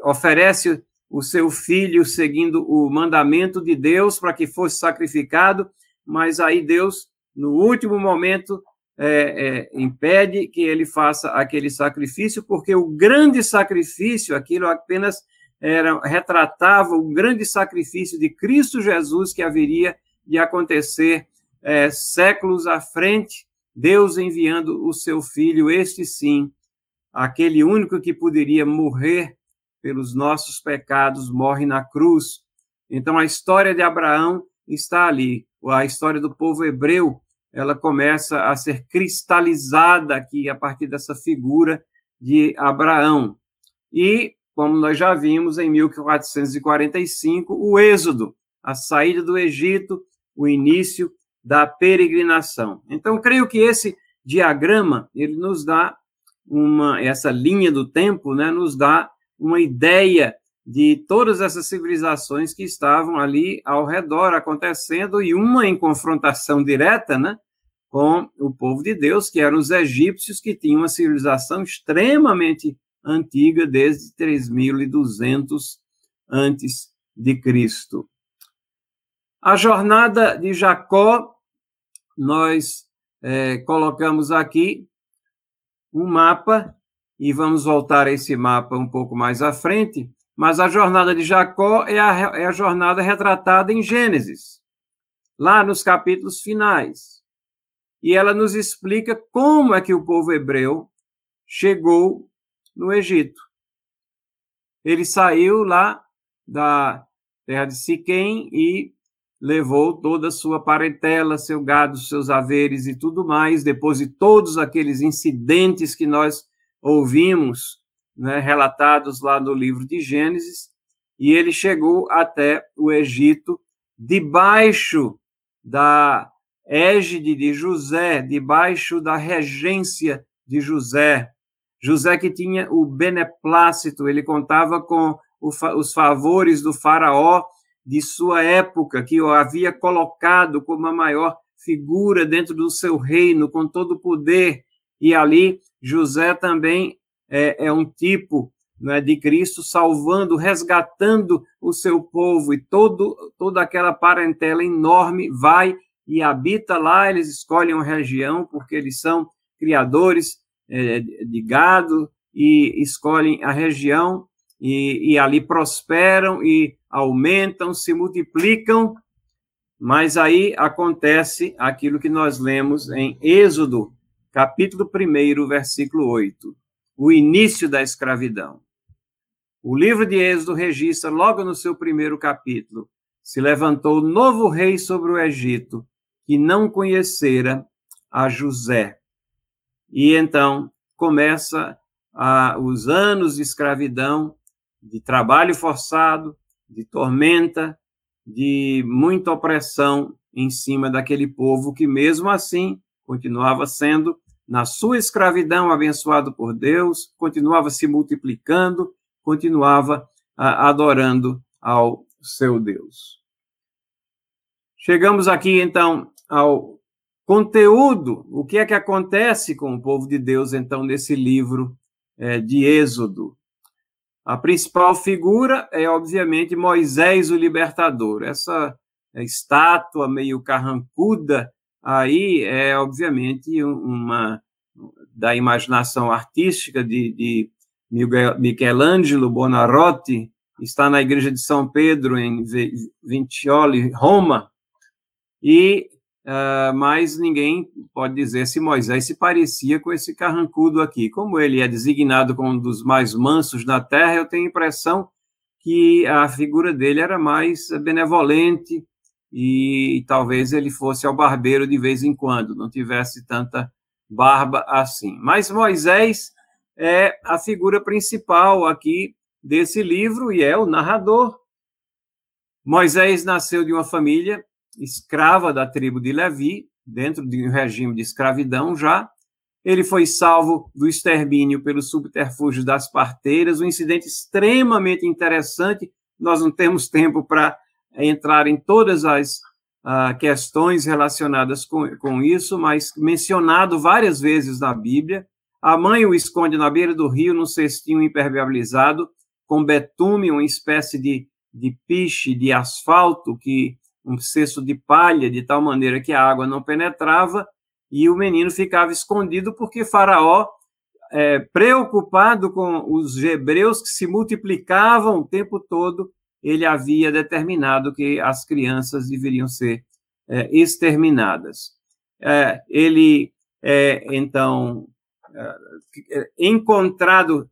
oferece o seu filho seguindo o mandamento de Deus para que fosse sacrificado, mas aí Deus, no último momento, é, é, impede que ele faça aquele sacrifício, porque o grande sacrifício, aquilo apenas era retratava o grande sacrifício de Cristo Jesus que haveria de acontecer é, séculos à frente, Deus enviando o seu filho, este sim, aquele único que poderia morrer pelos nossos pecados, morre na cruz. Então a história de Abraão está ali, a história do povo hebreu ela começa a ser cristalizada aqui a partir dessa figura de Abraão. E, como nós já vimos em 1445, o Êxodo, a saída do Egito, o início da peregrinação. Então, creio que esse diagrama, ele nos dá uma, essa linha do tempo, né, nos dá uma ideia de todas essas civilizações que estavam ali ao redor acontecendo e uma em confrontação direta, né, com o povo de Deus, que eram os egípcios que tinham uma civilização extremamente antiga desde 3200 antes de Cristo. A jornada de Jacó, nós é, colocamos aqui um mapa e vamos voltar a esse mapa um pouco mais à frente mas a jornada de Jacó é a, é a jornada retratada em Gênesis, lá nos capítulos finais. E ela nos explica como é que o povo hebreu chegou no Egito. Ele saiu lá da terra de Siquém e levou toda a sua parentela, seu gado, seus haveres e tudo mais, depois de todos aqueles incidentes que nós ouvimos né, relatados lá no livro de Gênesis, e ele chegou até o Egito debaixo da égide de José, debaixo da regência de José. José que tinha o beneplácito, ele contava com os favores do faraó de sua época, que o havia colocado como a maior figura dentro do seu reino, com todo o poder. E ali, José também é, é um tipo né, de Cristo salvando, resgatando o seu povo, e todo, toda aquela parentela enorme vai e habita lá. Eles escolhem uma região porque eles são criadores é, de gado e escolhem a região. E, e ali prosperam e aumentam, se multiplicam, mas aí acontece aquilo que nós lemos em Êxodo, capítulo 1, versículo 8, o início da escravidão. O livro de Êxodo registra, logo no seu primeiro capítulo, se levantou novo rei sobre o Egito, que não conhecera a José. E então começa os anos de escravidão, de trabalho forçado, de tormenta, de muita opressão em cima daquele povo que, mesmo assim, continuava sendo, na sua escravidão, abençoado por Deus, continuava se multiplicando, continuava a, adorando ao seu Deus. Chegamos aqui, então, ao conteúdo, o que é que acontece com o povo de Deus, então, nesse livro é, de Êxodo. A principal figura é, obviamente, Moisés, o libertador. Essa estátua meio carrancuda aí é, obviamente, uma da imaginação artística de, de Michelangelo Bonarotti, está na igreja de São Pedro, em Vincioli, Roma, e uh, mas ninguém pode dizer se Moisés se parecia com esse carrancudo aqui. Como ele é designado como um dos mais mansos na terra, eu tenho a impressão que a figura dele era mais benevolente e talvez ele fosse ao barbeiro de vez em quando, não tivesse tanta barba assim. Mas Moisés é a figura principal aqui desse livro e é o narrador. Moisés nasceu de uma família escrava da tribo de Levi, dentro de um regime de escravidão já. Ele foi salvo do extermínio pelo subterfúgio das parteiras, um incidente extremamente interessante. Nós não temos tempo para entrar em todas as uh, questões relacionadas com, com isso, mas mencionado várias vezes na Bíblia. A mãe o esconde na beira do rio, num cestinho impermeabilizado, com betume, uma espécie de, de piche, de asfalto que um cesto de palha, de tal maneira que a água não penetrava, e o menino ficava escondido porque Faraó, é, preocupado com os hebreus que se multiplicavam o tempo todo, ele havia determinado que as crianças deveriam ser é, exterminadas. É, ele é, então é, encontrado,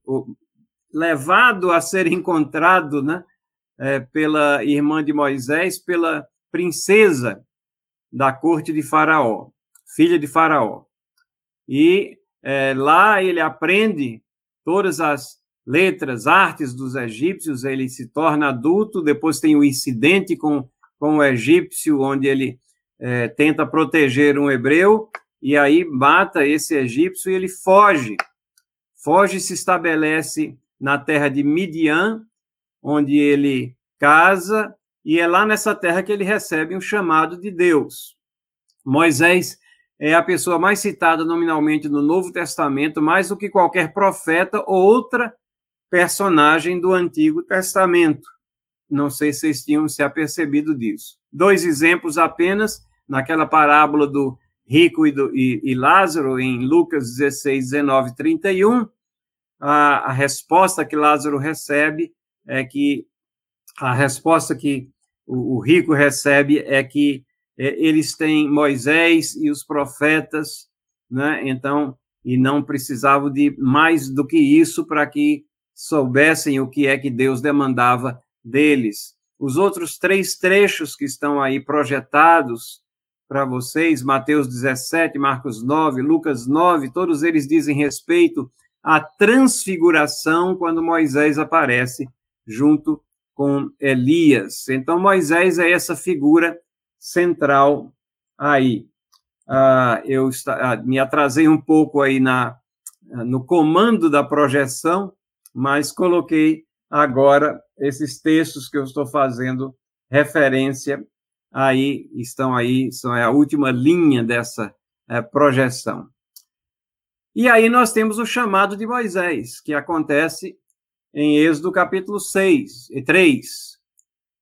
levado a ser encontrado, né, é, pela irmã de Moisés, pela princesa da corte de Faraó, filha de Faraó. E é, lá ele aprende todas as letras, artes dos egípcios, ele se torna adulto, depois tem o incidente com, com o egípcio, onde ele é, tenta proteger um hebreu, e aí mata esse egípcio e ele foge. Foge e se estabelece na terra de Midian, onde ele casa e é lá nessa terra que ele recebe um chamado de Deus. Moisés é a pessoa mais citada nominalmente no Novo Testamento, mais do que qualquer profeta ou outra personagem do Antigo Testamento. Não sei se vocês tinham se apercebido disso. Dois exemplos apenas, naquela parábola do rico e, do, e, e Lázaro, em Lucas 16, 19, 31, a, a resposta que Lázaro recebe é que a resposta que o, o rico recebe é que é, eles têm Moisés e os profetas, né? Então, e não precisavam de mais do que isso para que soubessem o que é que Deus demandava deles. Os outros três trechos que estão aí projetados para vocês, Mateus 17, Marcos 9, Lucas 9, todos eles dizem respeito à transfiguração quando Moisés aparece junto com Elias. Então, Moisés é essa figura central aí. Ah, eu está, ah, me atrasei um pouco aí na, no comando da projeção, mas coloquei agora esses textos que eu estou fazendo referência aí, estão aí, são a última linha dessa é, projeção. E aí nós temos o chamado de Moisés, que acontece em Êxodo capítulo 6 e 3,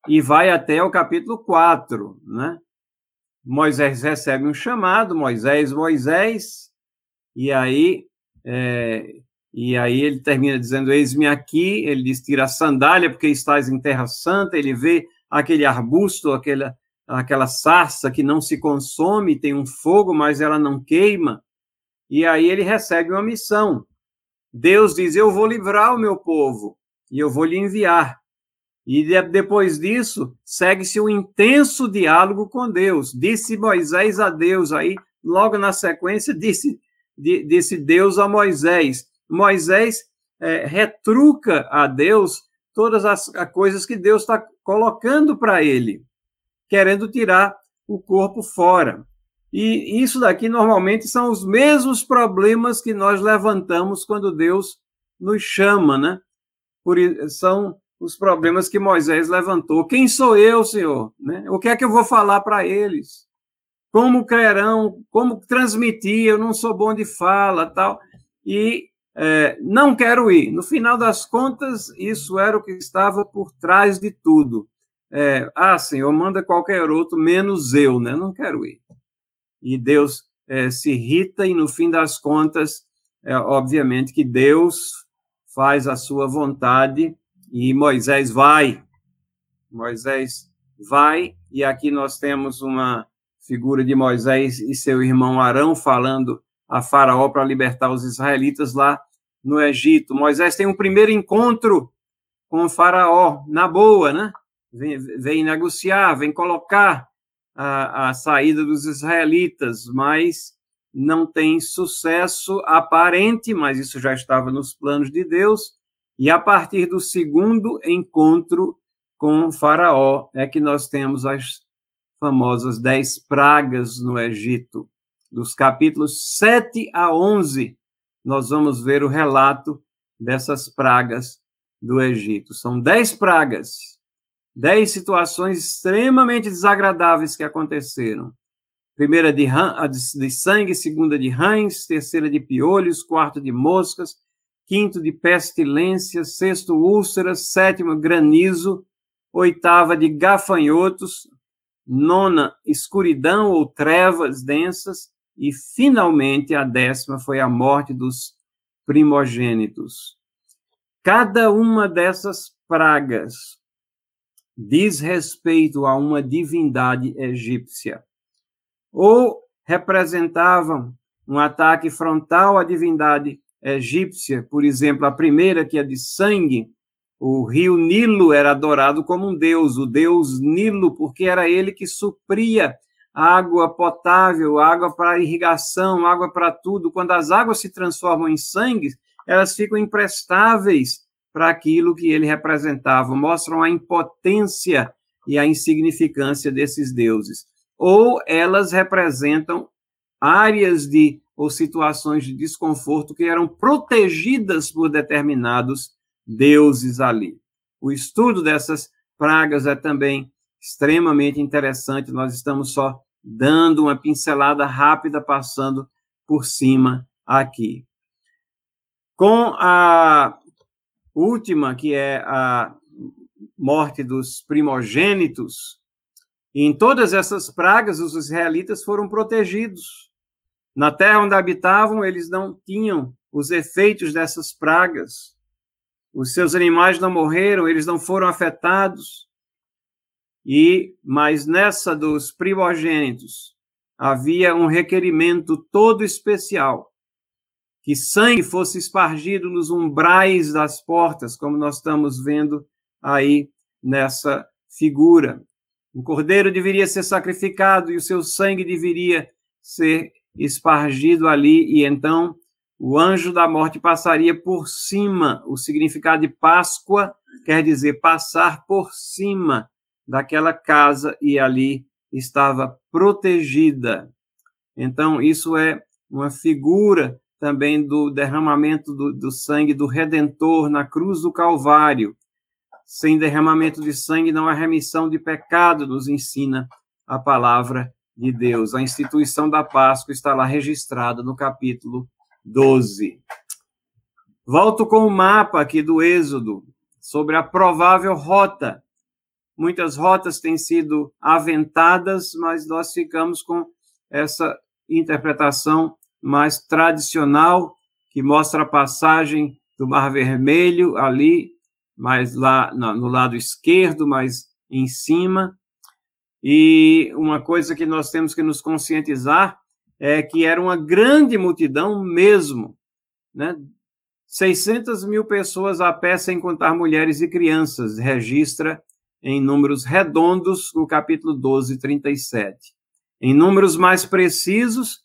e vai até o capítulo 4, né? Moisés recebe um chamado, Moisés, Moisés, e aí, é, e aí ele termina dizendo, eis-me aqui, ele diz, tira a sandália, porque estás em terra santa, ele vê aquele arbusto, aquela, aquela sarça que não se consome, tem um fogo, mas ela não queima, e aí ele recebe uma missão, Deus diz: Eu vou livrar o meu povo e eu vou lhe enviar. E depois disso, segue-se um intenso diálogo com Deus. Disse Moisés a Deus, aí, logo na sequência, disse, disse Deus a Moisés. Moisés é, retruca a Deus todas as, as coisas que Deus está colocando para ele, querendo tirar o corpo fora. E isso daqui normalmente são os mesmos problemas que nós levantamos quando Deus nos chama, né? Por, são os problemas que Moisés levantou. Quem sou eu, Senhor? Né? O que é que eu vou falar para eles? Como crerão? Como transmitir? Eu não sou bom de fala, tal. E é, não quero ir. No final das contas, isso era o que estava por trás de tudo. É, ah, Senhor, manda qualquer outro, menos eu, né? Não quero ir e Deus é, se irrita, e no fim das contas, é, obviamente que Deus faz a sua vontade e Moisés vai. Moisés vai, e aqui nós temos uma figura de Moisés e seu irmão Arão falando a Faraó para libertar os israelitas lá no Egito. Moisés tem um primeiro encontro com o Faraó, na boa, né? Vem, vem negociar, vem colocar a, a saída dos israelitas, mas não tem sucesso aparente, mas isso já estava nos planos de Deus. E a partir do segundo encontro com Faraó é que nós temos as famosas dez pragas no Egito. Dos capítulos 7 a 11, nós vamos ver o relato dessas pragas do Egito. São dez pragas dez situações extremamente desagradáveis que aconteceram. Primeira de, de sangue, segunda de rães, terceira de piolhos, quarta de moscas, quinto de pestilência, sexto úlceras, sétimo granizo, oitava de gafanhotos, nona escuridão ou trevas densas e finalmente a décima foi a morte dos primogênitos. Cada uma dessas pragas diz respeito a uma divindade egípcia, ou representavam um ataque frontal à divindade egípcia, por exemplo, a primeira, que é de sangue, o rio Nilo era adorado como um deus, o deus Nilo, porque era ele que supria água potável, água para irrigação, água para tudo. Quando as águas se transformam em sangue, elas ficam imprestáveis para aquilo que ele representava, mostram a impotência e a insignificância desses deuses. Ou elas representam áreas de ou situações de desconforto que eram protegidas por determinados deuses ali. O estudo dessas pragas é também extremamente interessante. Nós estamos só dando uma pincelada rápida, passando por cima aqui. Com a última, que é a morte dos primogênitos, em todas essas pragas, os israelitas foram protegidos. Na terra onde habitavam, eles não tinham os efeitos dessas pragas. Os seus animais não morreram, eles não foram afetados. E mas nessa dos primogênitos havia um requerimento todo especial que sangue fosse espargido nos umbrais das portas, como nós estamos vendo aí nessa figura. Um cordeiro deveria ser sacrificado e o seu sangue deveria ser espargido ali, e então o anjo da morte passaria por cima. O significado de Páscoa quer dizer passar por cima daquela casa e ali estava protegida. Então, isso é uma figura também do derramamento do, do, sangue do Redentor na cruz do Calvário. Sem derramamento de sangue não há remissão de pecado, nos ensina a palavra de Deus. A instituição da Páscoa está lá registrada no capítulo 12. Volto com o mapa aqui do Êxodo sobre a provável rota. Muitas rotas têm sido aventadas, mas nós ficamos com essa interpretação mais tradicional, que mostra a passagem do Mar Vermelho ali, mais lá no lado esquerdo, mais em cima. E uma coisa que nós temos que nos conscientizar é que era uma grande multidão mesmo, né? 600 mil pessoas a pé, sem contar mulheres e crianças, registra em números redondos o capítulo 12, 37. Em números mais precisos,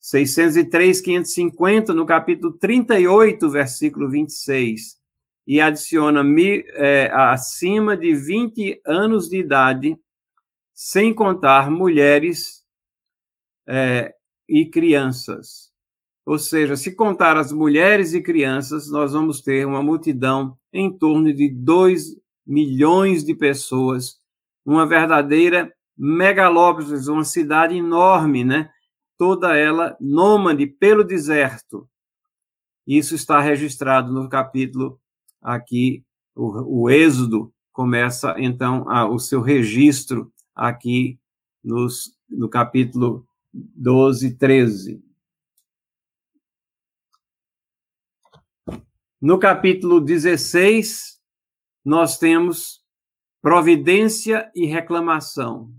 603, 550, no capítulo 38, versículo 26, e adiciona é, acima de 20 anos de idade, sem contar mulheres é, e crianças. Ou seja, se contar as mulheres e crianças, nós vamos ter uma multidão em torno de 2 milhões de pessoas, uma verdadeira megalópolis, uma cidade enorme, né? Toda ela nômade pelo deserto. Isso está registrado no capítulo aqui, o, o Êxodo começa então a, o seu registro aqui nos, no capítulo 12, 13. No capítulo 16, nós temos providência e reclamação.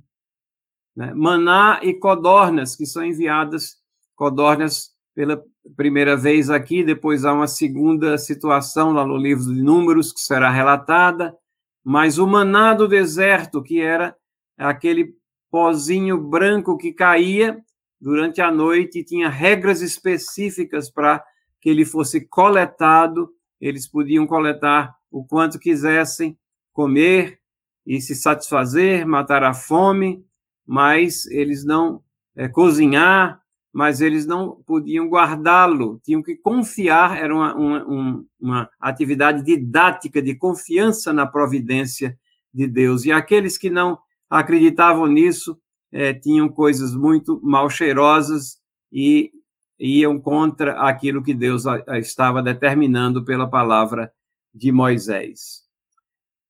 Né? Maná e codornas, que são enviadas, codornas pela primeira vez aqui, depois há uma segunda situação lá no livro de Números, que será relatada, mas o maná do deserto, que era aquele pozinho branco que caía durante a noite e tinha regras específicas para que ele fosse coletado. Eles podiam coletar o quanto quisessem, comer e se satisfazer, matar a fome, mas eles não é, cozinhar, mas eles não podiam guardá-lo, tinham que confiar, era uma, uma, uma atividade didática de confiança na providência de Deus. E aqueles que não acreditavam nisso, é, tinham coisas muito mal cheirosas e iam contra aquilo que Deus estava determinando pela palavra de Moisés.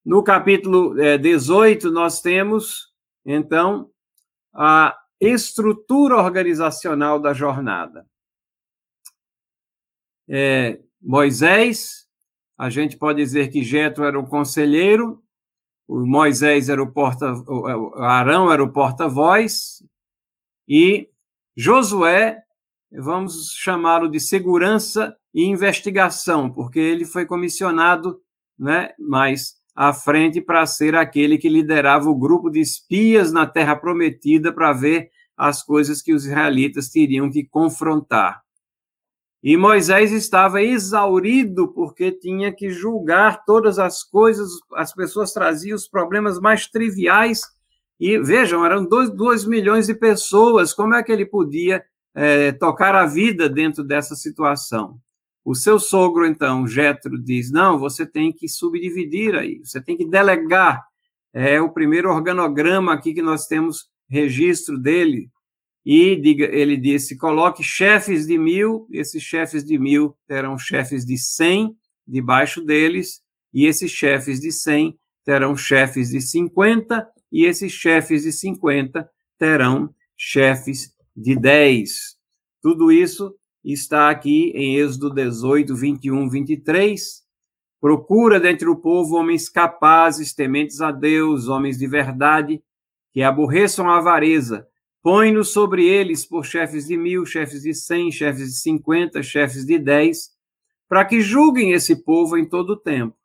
No capítulo é, 18, nós temos, então, a estrutura organizacional da jornada. É, Moisés, a gente pode dizer que Jetro era o conselheiro, o Moisés era o porta, o Arão era o porta-voz e Josué, vamos chamá-lo de segurança e investigação, porque ele foi comissionado, né, mais à frente para ser aquele que liderava o grupo de espias na Terra Prometida para ver as coisas que os israelitas teriam que confrontar. E Moisés estava exaurido porque tinha que julgar todas as coisas, as pessoas traziam os problemas mais triviais. E vejam, eram dois, dois milhões de pessoas, como é que ele podia é, tocar a vida dentro dessa situação? O seu sogro, então, Jetro, diz: não, você tem que subdividir aí, você tem que delegar. É o primeiro organograma aqui que nós temos registro dele, e diga, ele disse: coloque chefes de mil, esses chefes de mil terão chefes de cem debaixo deles, e esses chefes de cem terão chefes de cinquenta, e esses chefes de cinquenta terão chefes de dez. Tudo isso está aqui em Êxodo 18, 21, 23. Procura dentre o povo homens capazes, tementes a Deus, homens de verdade, que aborreçam a avareza Põe-nos sobre eles por chefes de mil, chefes de cem, chefes de cinquenta, chefes de dez, para que julguem esse povo em todo o tempo.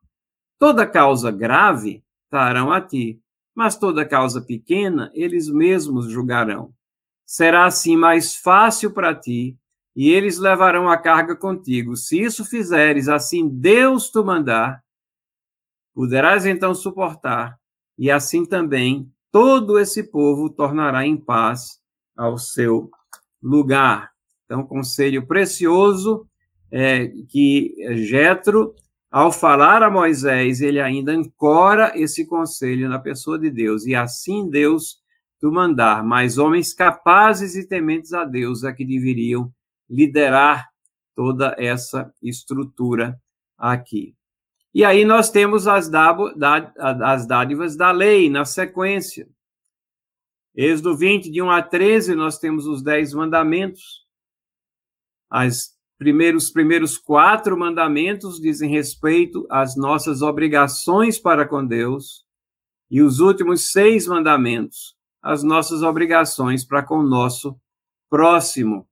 Toda causa grave trarão a ti, mas toda causa pequena eles mesmos julgarão. Será assim mais fácil para ti e eles levarão a carga contigo. Se isso fizeres, assim Deus te mandar, poderás então suportar, e assim também todo esse povo tornará em paz ao seu lugar. Então, conselho precioso é que Jetro, ao falar a Moisés, ele ainda ancora esse conselho na pessoa de Deus, e assim Deus tu mandar, mas homens capazes e tementes a Deus é que deveriam liderar toda essa estrutura aqui. E aí nós temos as, as dádivas da lei na sequência. Êxodo 20, de 1 a 13, nós temos os dez mandamentos. As primeiros, primeiros quatro mandamentos dizem respeito às nossas obrigações para com Deus. E os últimos seis mandamentos, as nossas obrigações para com o nosso próximo.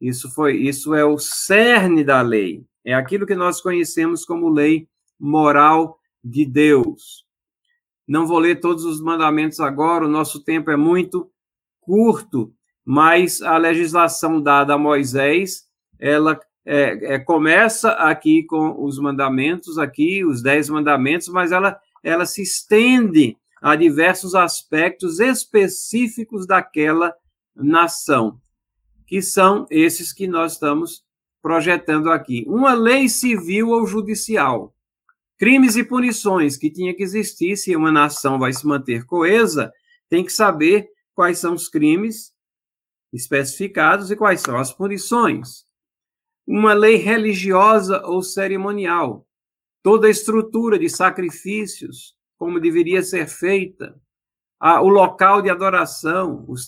Isso foi, isso é o cerne da lei. É aquilo que nós conhecemos como lei moral de Deus. Não vou ler todos os mandamentos agora, o nosso tempo é muito curto, mas a legislação dada a Moisés, ela é, é, começa aqui com os mandamentos, aqui, os dez mandamentos, mas ela, ela se estende a diversos aspectos específicos daquela nação que são esses que nós estamos projetando aqui. Uma lei civil ou judicial. Crimes e punições que tinha que existir se uma nação vai se manter coesa, tem que saber quais são os crimes especificados e quais são as punições. Uma lei religiosa ou cerimonial. Toda a estrutura de sacrifícios, como deveria ser feita, a, o local de adoração, os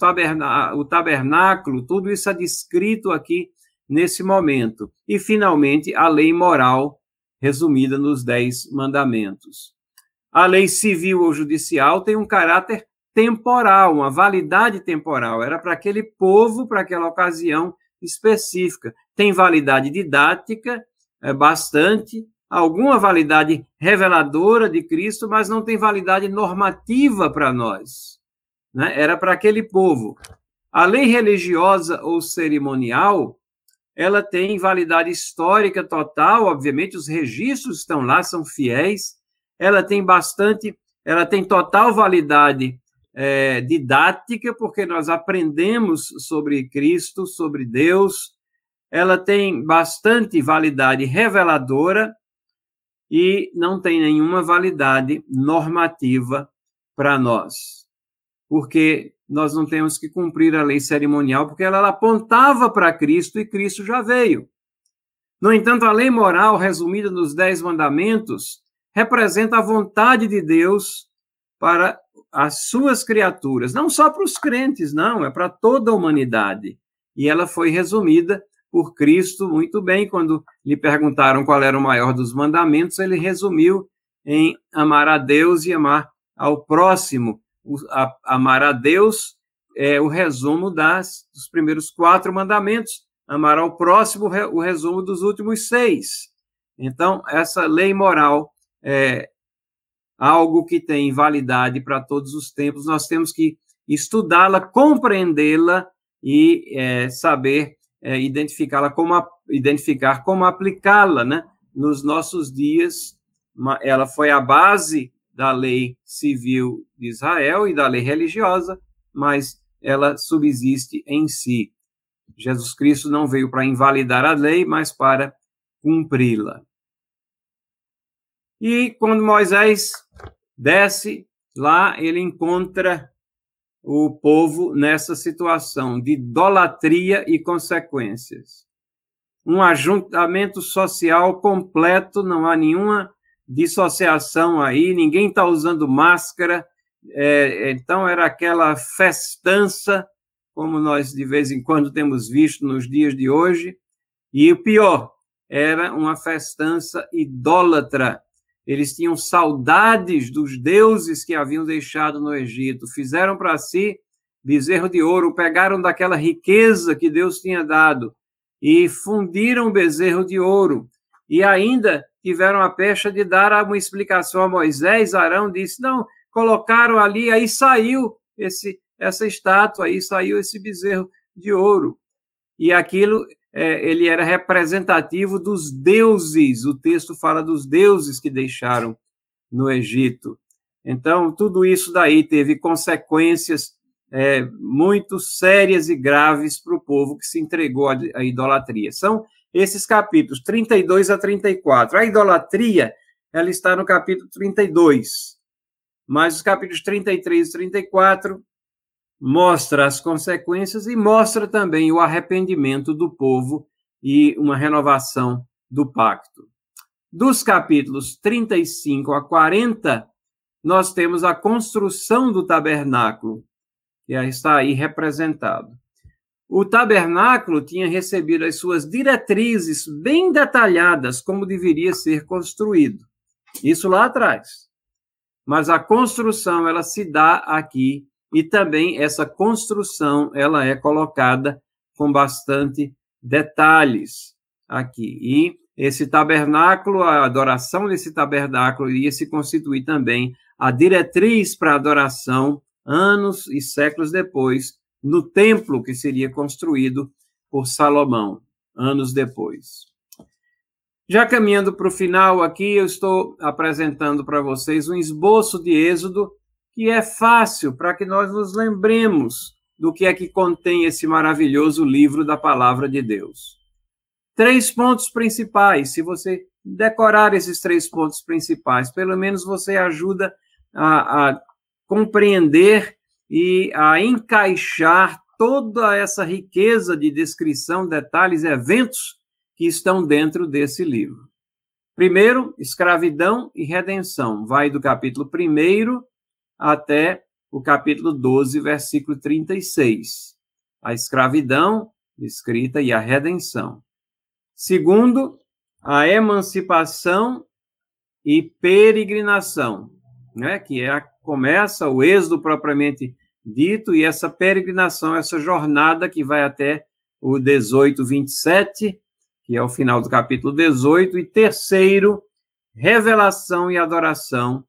o tabernáculo, tudo isso é descrito aqui nesse momento. E, finalmente, a lei moral, resumida nos Dez Mandamentos. A lei civil ou judicial tem um caráter temporal, uma validade temporal. Era para aquele povo, para aquela ocasião específica. Tem validade didática, é bastante, alguma validade reveladora de Cristo, mas não tem validade normativa para nós. Né? Era para aquele povo. A lei religiosa ou cerimonial, ela tem validade histórica total, obviamente os registros estão lá, são fiéis. Ela tem bastante, ela tem total validade é, didática, porque nós aprendemos sobre Cristo, sobre Deus. Ela tem bastante validade reveladora, e não tem nenhuma validade normativa para nós. Porque nós não temos que cumprir a lei cerimonial, porque ela, ela apontava para Cristo e Cristo já veio. No entanto, a lei moral, resumida nos Dez Mandamentos, representa a vontade de Deus para as suas criaturas, não só para os crentes, não, é para toda a humanidade. E ela foi resumida por Cristo muito bem. Quando lhe perguntaram qual era o maior dos mandamentos, ele resumiu em amar a Deus e amar ao próximo. O, a, amar a Deus é o resumo das, dos primeiros quatro mandamentos. Amar ao próximo, o resumo dos últimos seis. Então, essa lei moral é algo que tem validade para todos os tempos. Nós temos que estudá-la, compreendê-la e é, saber é, identificá-la como identificar como aplicá-la, né? Nos nossos dias, ela foi a base da lei civil de Israel e da lei religiosa, mas ela subsiste em si. Jesus Cristo não veio para invalidar a lei, mas para cumpri-la. E quando Moisés desce lá, ele encontra o povo nessa situação de idolatria e consequências. Um ajuntamento social completo, não há nenhuma dissociação aí, ninguém está usando máscara, é, então era aquela festança, como nós de vez em quando temos visto nos dias de hoje, e o pior, era uma festança idólatra, eles tinham saudades dos deuses que haviam deixado no Egito, fizeram para si bezerro de ouro, pegaram daquela riqueza que Deus tinha dado e fundiram o bezerro de ouro. E ainda tiveram a pecha de dar uma explicação a Moisés. Arão disse: não, colocaram ali, aí saiu esse essa estátua, aí saiu esse bezerro de ouro. E aquilo é, ele era representativo dos deuses. O texto fala dos deuses que deixaram no Egito. Então, tudo isso daí teve consequências é, muito sérias e graves para o povo que se entregou à, idolatria. São esses capítulos 32 a 34. A idolatria, ela está no capítulo 32, mas os capítulos 33 e 34 mostra as consequências e mostra também o arrependimento do povo e uma renovação do pacto. Dos capítulos 35 a 40, nós temos a construção do tabernáculo, que está aí representado. O tabernáculo tinha recebido as suas diretrizes bem detalhadas, como deveria ser construído. Isso lá atrás. Mas a construção, ela se dá aqui e também essa construção ela é colocada com bastante detalhes aqui. E esse tabernáculo, a adoração desse tabernáculo iria se constituir também a diretriz para a adoração anos e séculos depois no templo que seria construído por Salomão anos depois. Já caminhando para o final aqui, eu estou apresentando para vocês um esboço de Êxodo que é fácil para que nós nos lembremos do que é que contém esse maravilhoso livro da palavra de Deus. Três pontos principais. Se você decorar esses três pontos principais, pelo menos você ajuda a, a compreender e a encaixar toda essa riqueza de descrição, detalhes, eventos que estão dentro desse livro. Primeiro, escravidão e redenção. Vai do capítulo 1 até o capítulo 12, versículo 36. A escravidão escrita e a redenção. Segundo, a emancipação e peregrinação, né, que é a, começa o êxodo propriamente dito e essa peregrinação, essa jornada que vai até o 18, 27, que é o final do capítulo 18, e terceiro, revelação e adoração,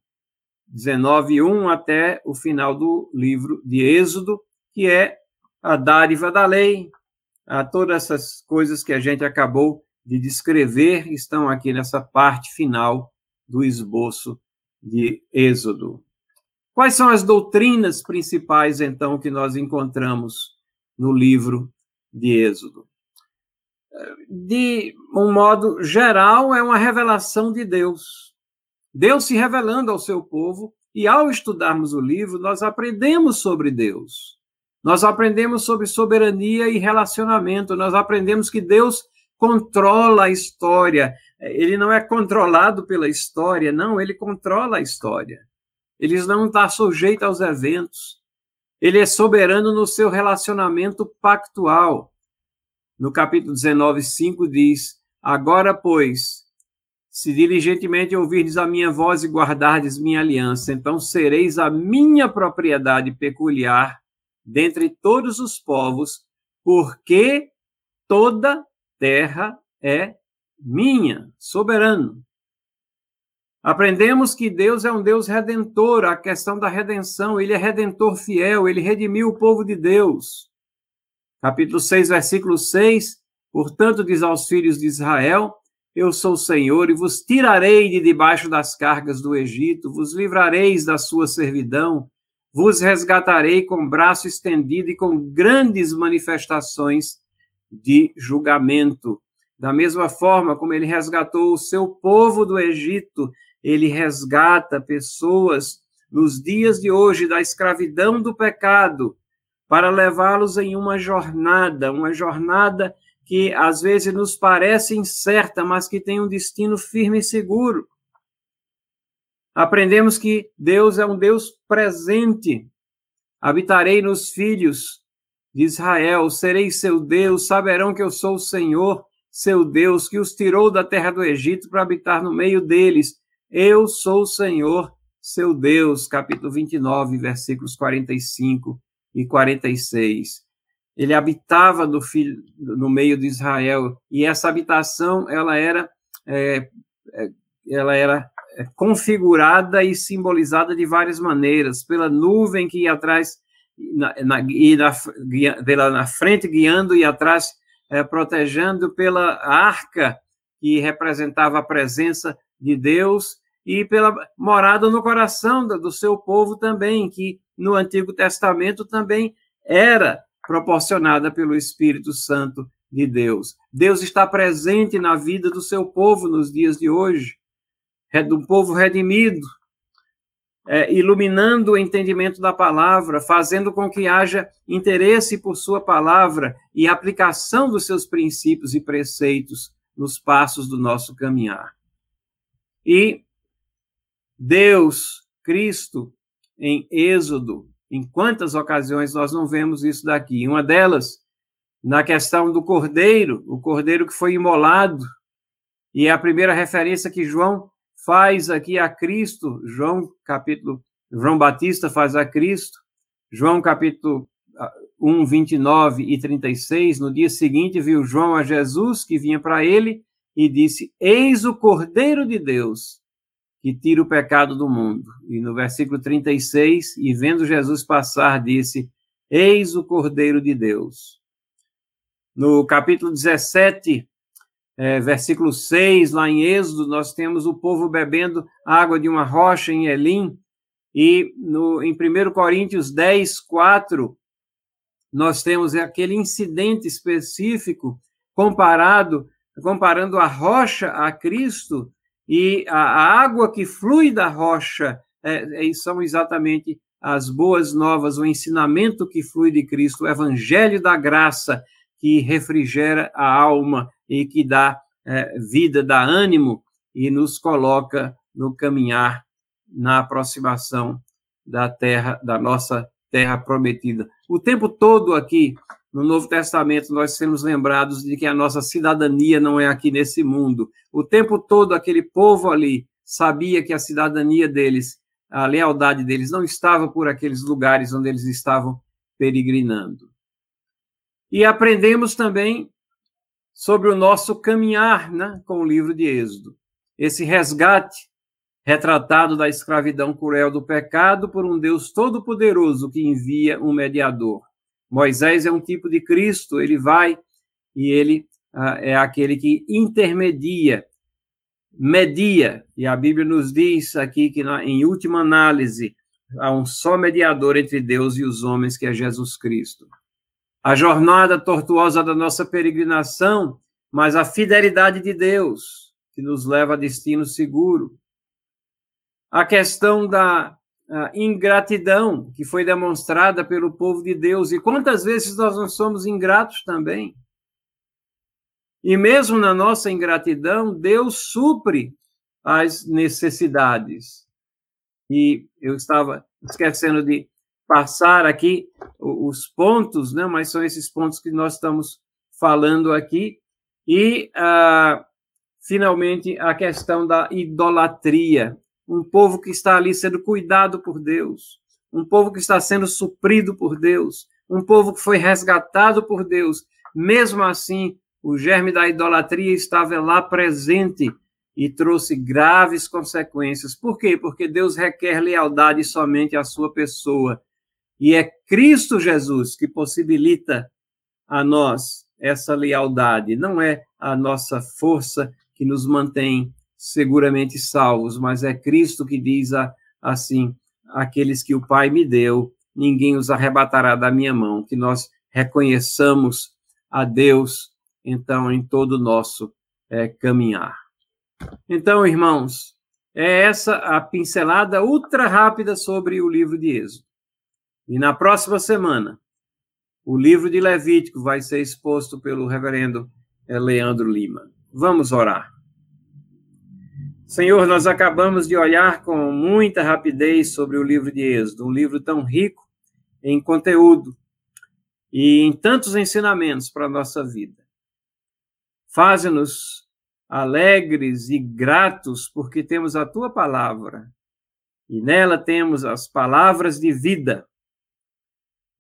19:1 até o final do livro de Êxodo, que é a dádiva da lei, a todas essas coisas que a gente acabou de descrever estão aqui nessa parte final do esboço de Êxodo. Quais são as doutrinas principais, então, que nós encontramos no livro de Êxodo? De um modo geral, é uma revelação de Deus Deus se revelando ao seu povo, e ao estudarmos o livro, nós aprendemos sobre Deus. Nós aprendemos sobre soberania e relacionamento, nós aprendemos que Deus controla a história. Ele não é controlado pela história, não, ele controla a história. Ele não está sujeito aos eventos. Ele é soberano no seu relacionamento pactual. No capítulo 19, 5 diz: Agora, pois, se diligentemente ouvirdes a minha voz e guardardes minha aliança, então sereis a minha propriedade peculiar dentre todos os povos, porque toda terra é minha, soberano. Aprendemos que Deus é um Deus redentor, a questão da redenção, ele é redentor fiel, ele redimiu o povo de Deus. Capítulo 6, versículo 6, portanto, diz aos filhos de Israel: eu sou o Senhor, e vos tirarei de debaixo das cargas do Egito, vos livrareis da sua servidão, vos resgatarei com braço estendido e com grandes manifestações de julgamento. Da mesma forma como ele resgatou o seu povo do Egito, ele resgata pessoas nos dias de hoje da escravidão do pecado, para levá-los em uma jornada, uma jornada que às vezes nos parece incerta, mas que tem um destino firme e seguro. Aprendemos que Deus é um Deus presente. Habitarei nos filhos de Israel, serei seu Deus, saberão que eu sou o Senhor, seu Deus, que os tirou da terra do Egito para habitar no meio deles. Eu sou o Senhor, seu Deus. Capítulo 29, versículos 45 e 46 ele habitava no, filho, no meio de Israel. E essa habitação ela era é, é ela era é, configurada e simbolizada de várias maneiras. Pela nuvem que ia atrás na, na, e na, pela na frente guiando e atrás é, protegendo pela arca, que representava a presença de Deus, e pela morada no coração do seu povo também, que no Antigo Testamento também era proporcionada pelo Espírito Santo de Deus. Deus está presente na vida do seu povo nos dias de hoje, do povo redimido, é, iluminando o entendimento da palavra, fazendo com que haja interesse por sua palavra e aplicação dos seus princípios e preceitos nos passos do nosso caminhar. E Deus, Cristo, em Êxodo, em quantas ocasiões nós não vemos isso daqui? Uma delas, na questão do cordeiro, o cordeiro que foi imolado, e é a primeira referência que João faz aqui a Cristo, João capítulo, João Batista faz a Cristo, João capítulo 1, ah, 29 e 36, no dia seguinte viu João a Jesus que vinha para ele e disse: Eis o Cordeiro de Deus que tira o pecado do mundo. E no versículo 36, e vendo Jesus passar, disse: Eis o Cordeiro de Deus. No capítulo 17, é, versículo 6, lá em Êxodo, nós temos o povo bebendo água de uma rocha em Elim. E no, em 1 Coríntios 10, 4, nós temos aquele incidente específico comparado, comparando a rocha a Cristo, e a, a água que flui da rocha é, é, são exatamente as boas novas, o ensinamento que flui de Cristo, o evangelho da graça que refrigera a alma e que dá é, vida, dá ânimo e nos coloca no caminhar, na aproximação da terra, da nossa terra prometida. O tempo todo aqui no Novo Testamento, nós sermos lembrados de que a nossa cidadania não é aqui nesse mundo. O tempo todo, aquele povo ali sabia que a cidadania deles, a lealdade deles, não estava por aqueles lugares onde eles estavam peregrinando. E aprendemos também sobre o nosso caminhar né, com o livro de Êxodo. Esse resgate retratado da escravidão cruel do pecado por um Deus todo-poderoso que envia um mediador. Moisés é um tipo de Cristo, ele vai e ele ah, é aquele que intermedia, media, e a Bíblia nos diz aqui que, na, em última análise, há um só mediador entre Deus e os homens, que é Jesus Cristo. A jornada tortuosa da nossa peregrinação, mas a fidelidade de Deus, que nos leva a destino seguro. A questão da ingratidão que foi demonstrada pelo povo de Deus. E quantas vezes nós não somos ingratos também? E mesmo na nossa ingratidão, Deus supre as necessidades. E eu estava esquecendo de passar aqui os pontos, né? mas são esses pontos que nós estamos falando aqui. E, uh, finalmente, a questão da idolatria um povo que está ali sendo cuidado por Deus, um povo que está sendo suprido por Deus, um povo que foi resgatado por Deus. Mesmo assim, o germe da idolatria estava lá presente e trouxe graves consequências. Por quê? Porque Deus requer lealdade somente à sua pessoa. E é Cristo Jesus que possibilita a nós essa lealdade, não é a nossa força que nos mantém seguramente salvos, mas é Cristo que diz assim: aqueles que o Pai me deu, ninguém os arrebatará da minha mão. Que nós reconheçamos a Deus, então, em todo o nosso é, caminhar. Então, irmãos, é essa a pincelada ultra rápida sobre o livro de Êxodo. E na próxima semana, o livro de Levítico vai ser exposto pelo reverendo é, Leandro Lima. Vamos orar. Senhor, nós acabamos de olhar com muita rapidez sobre o livro de Êxodo, um livro tão rico em conteúdo e em tantos ensinamentos para a nossa vida. Faze-nos alegres e gratos porque temos a tua palavra e nela temos as palavras de vida.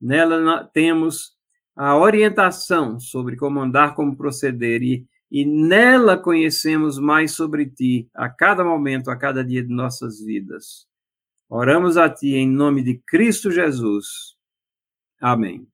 Nela temos a orientação sobre como andar, como proceder e e nela conhecemos mais sobre ti a cada momento, a cada dia de nossas vidas. Oramos a ti em nome de Cristo Jesus. Amém.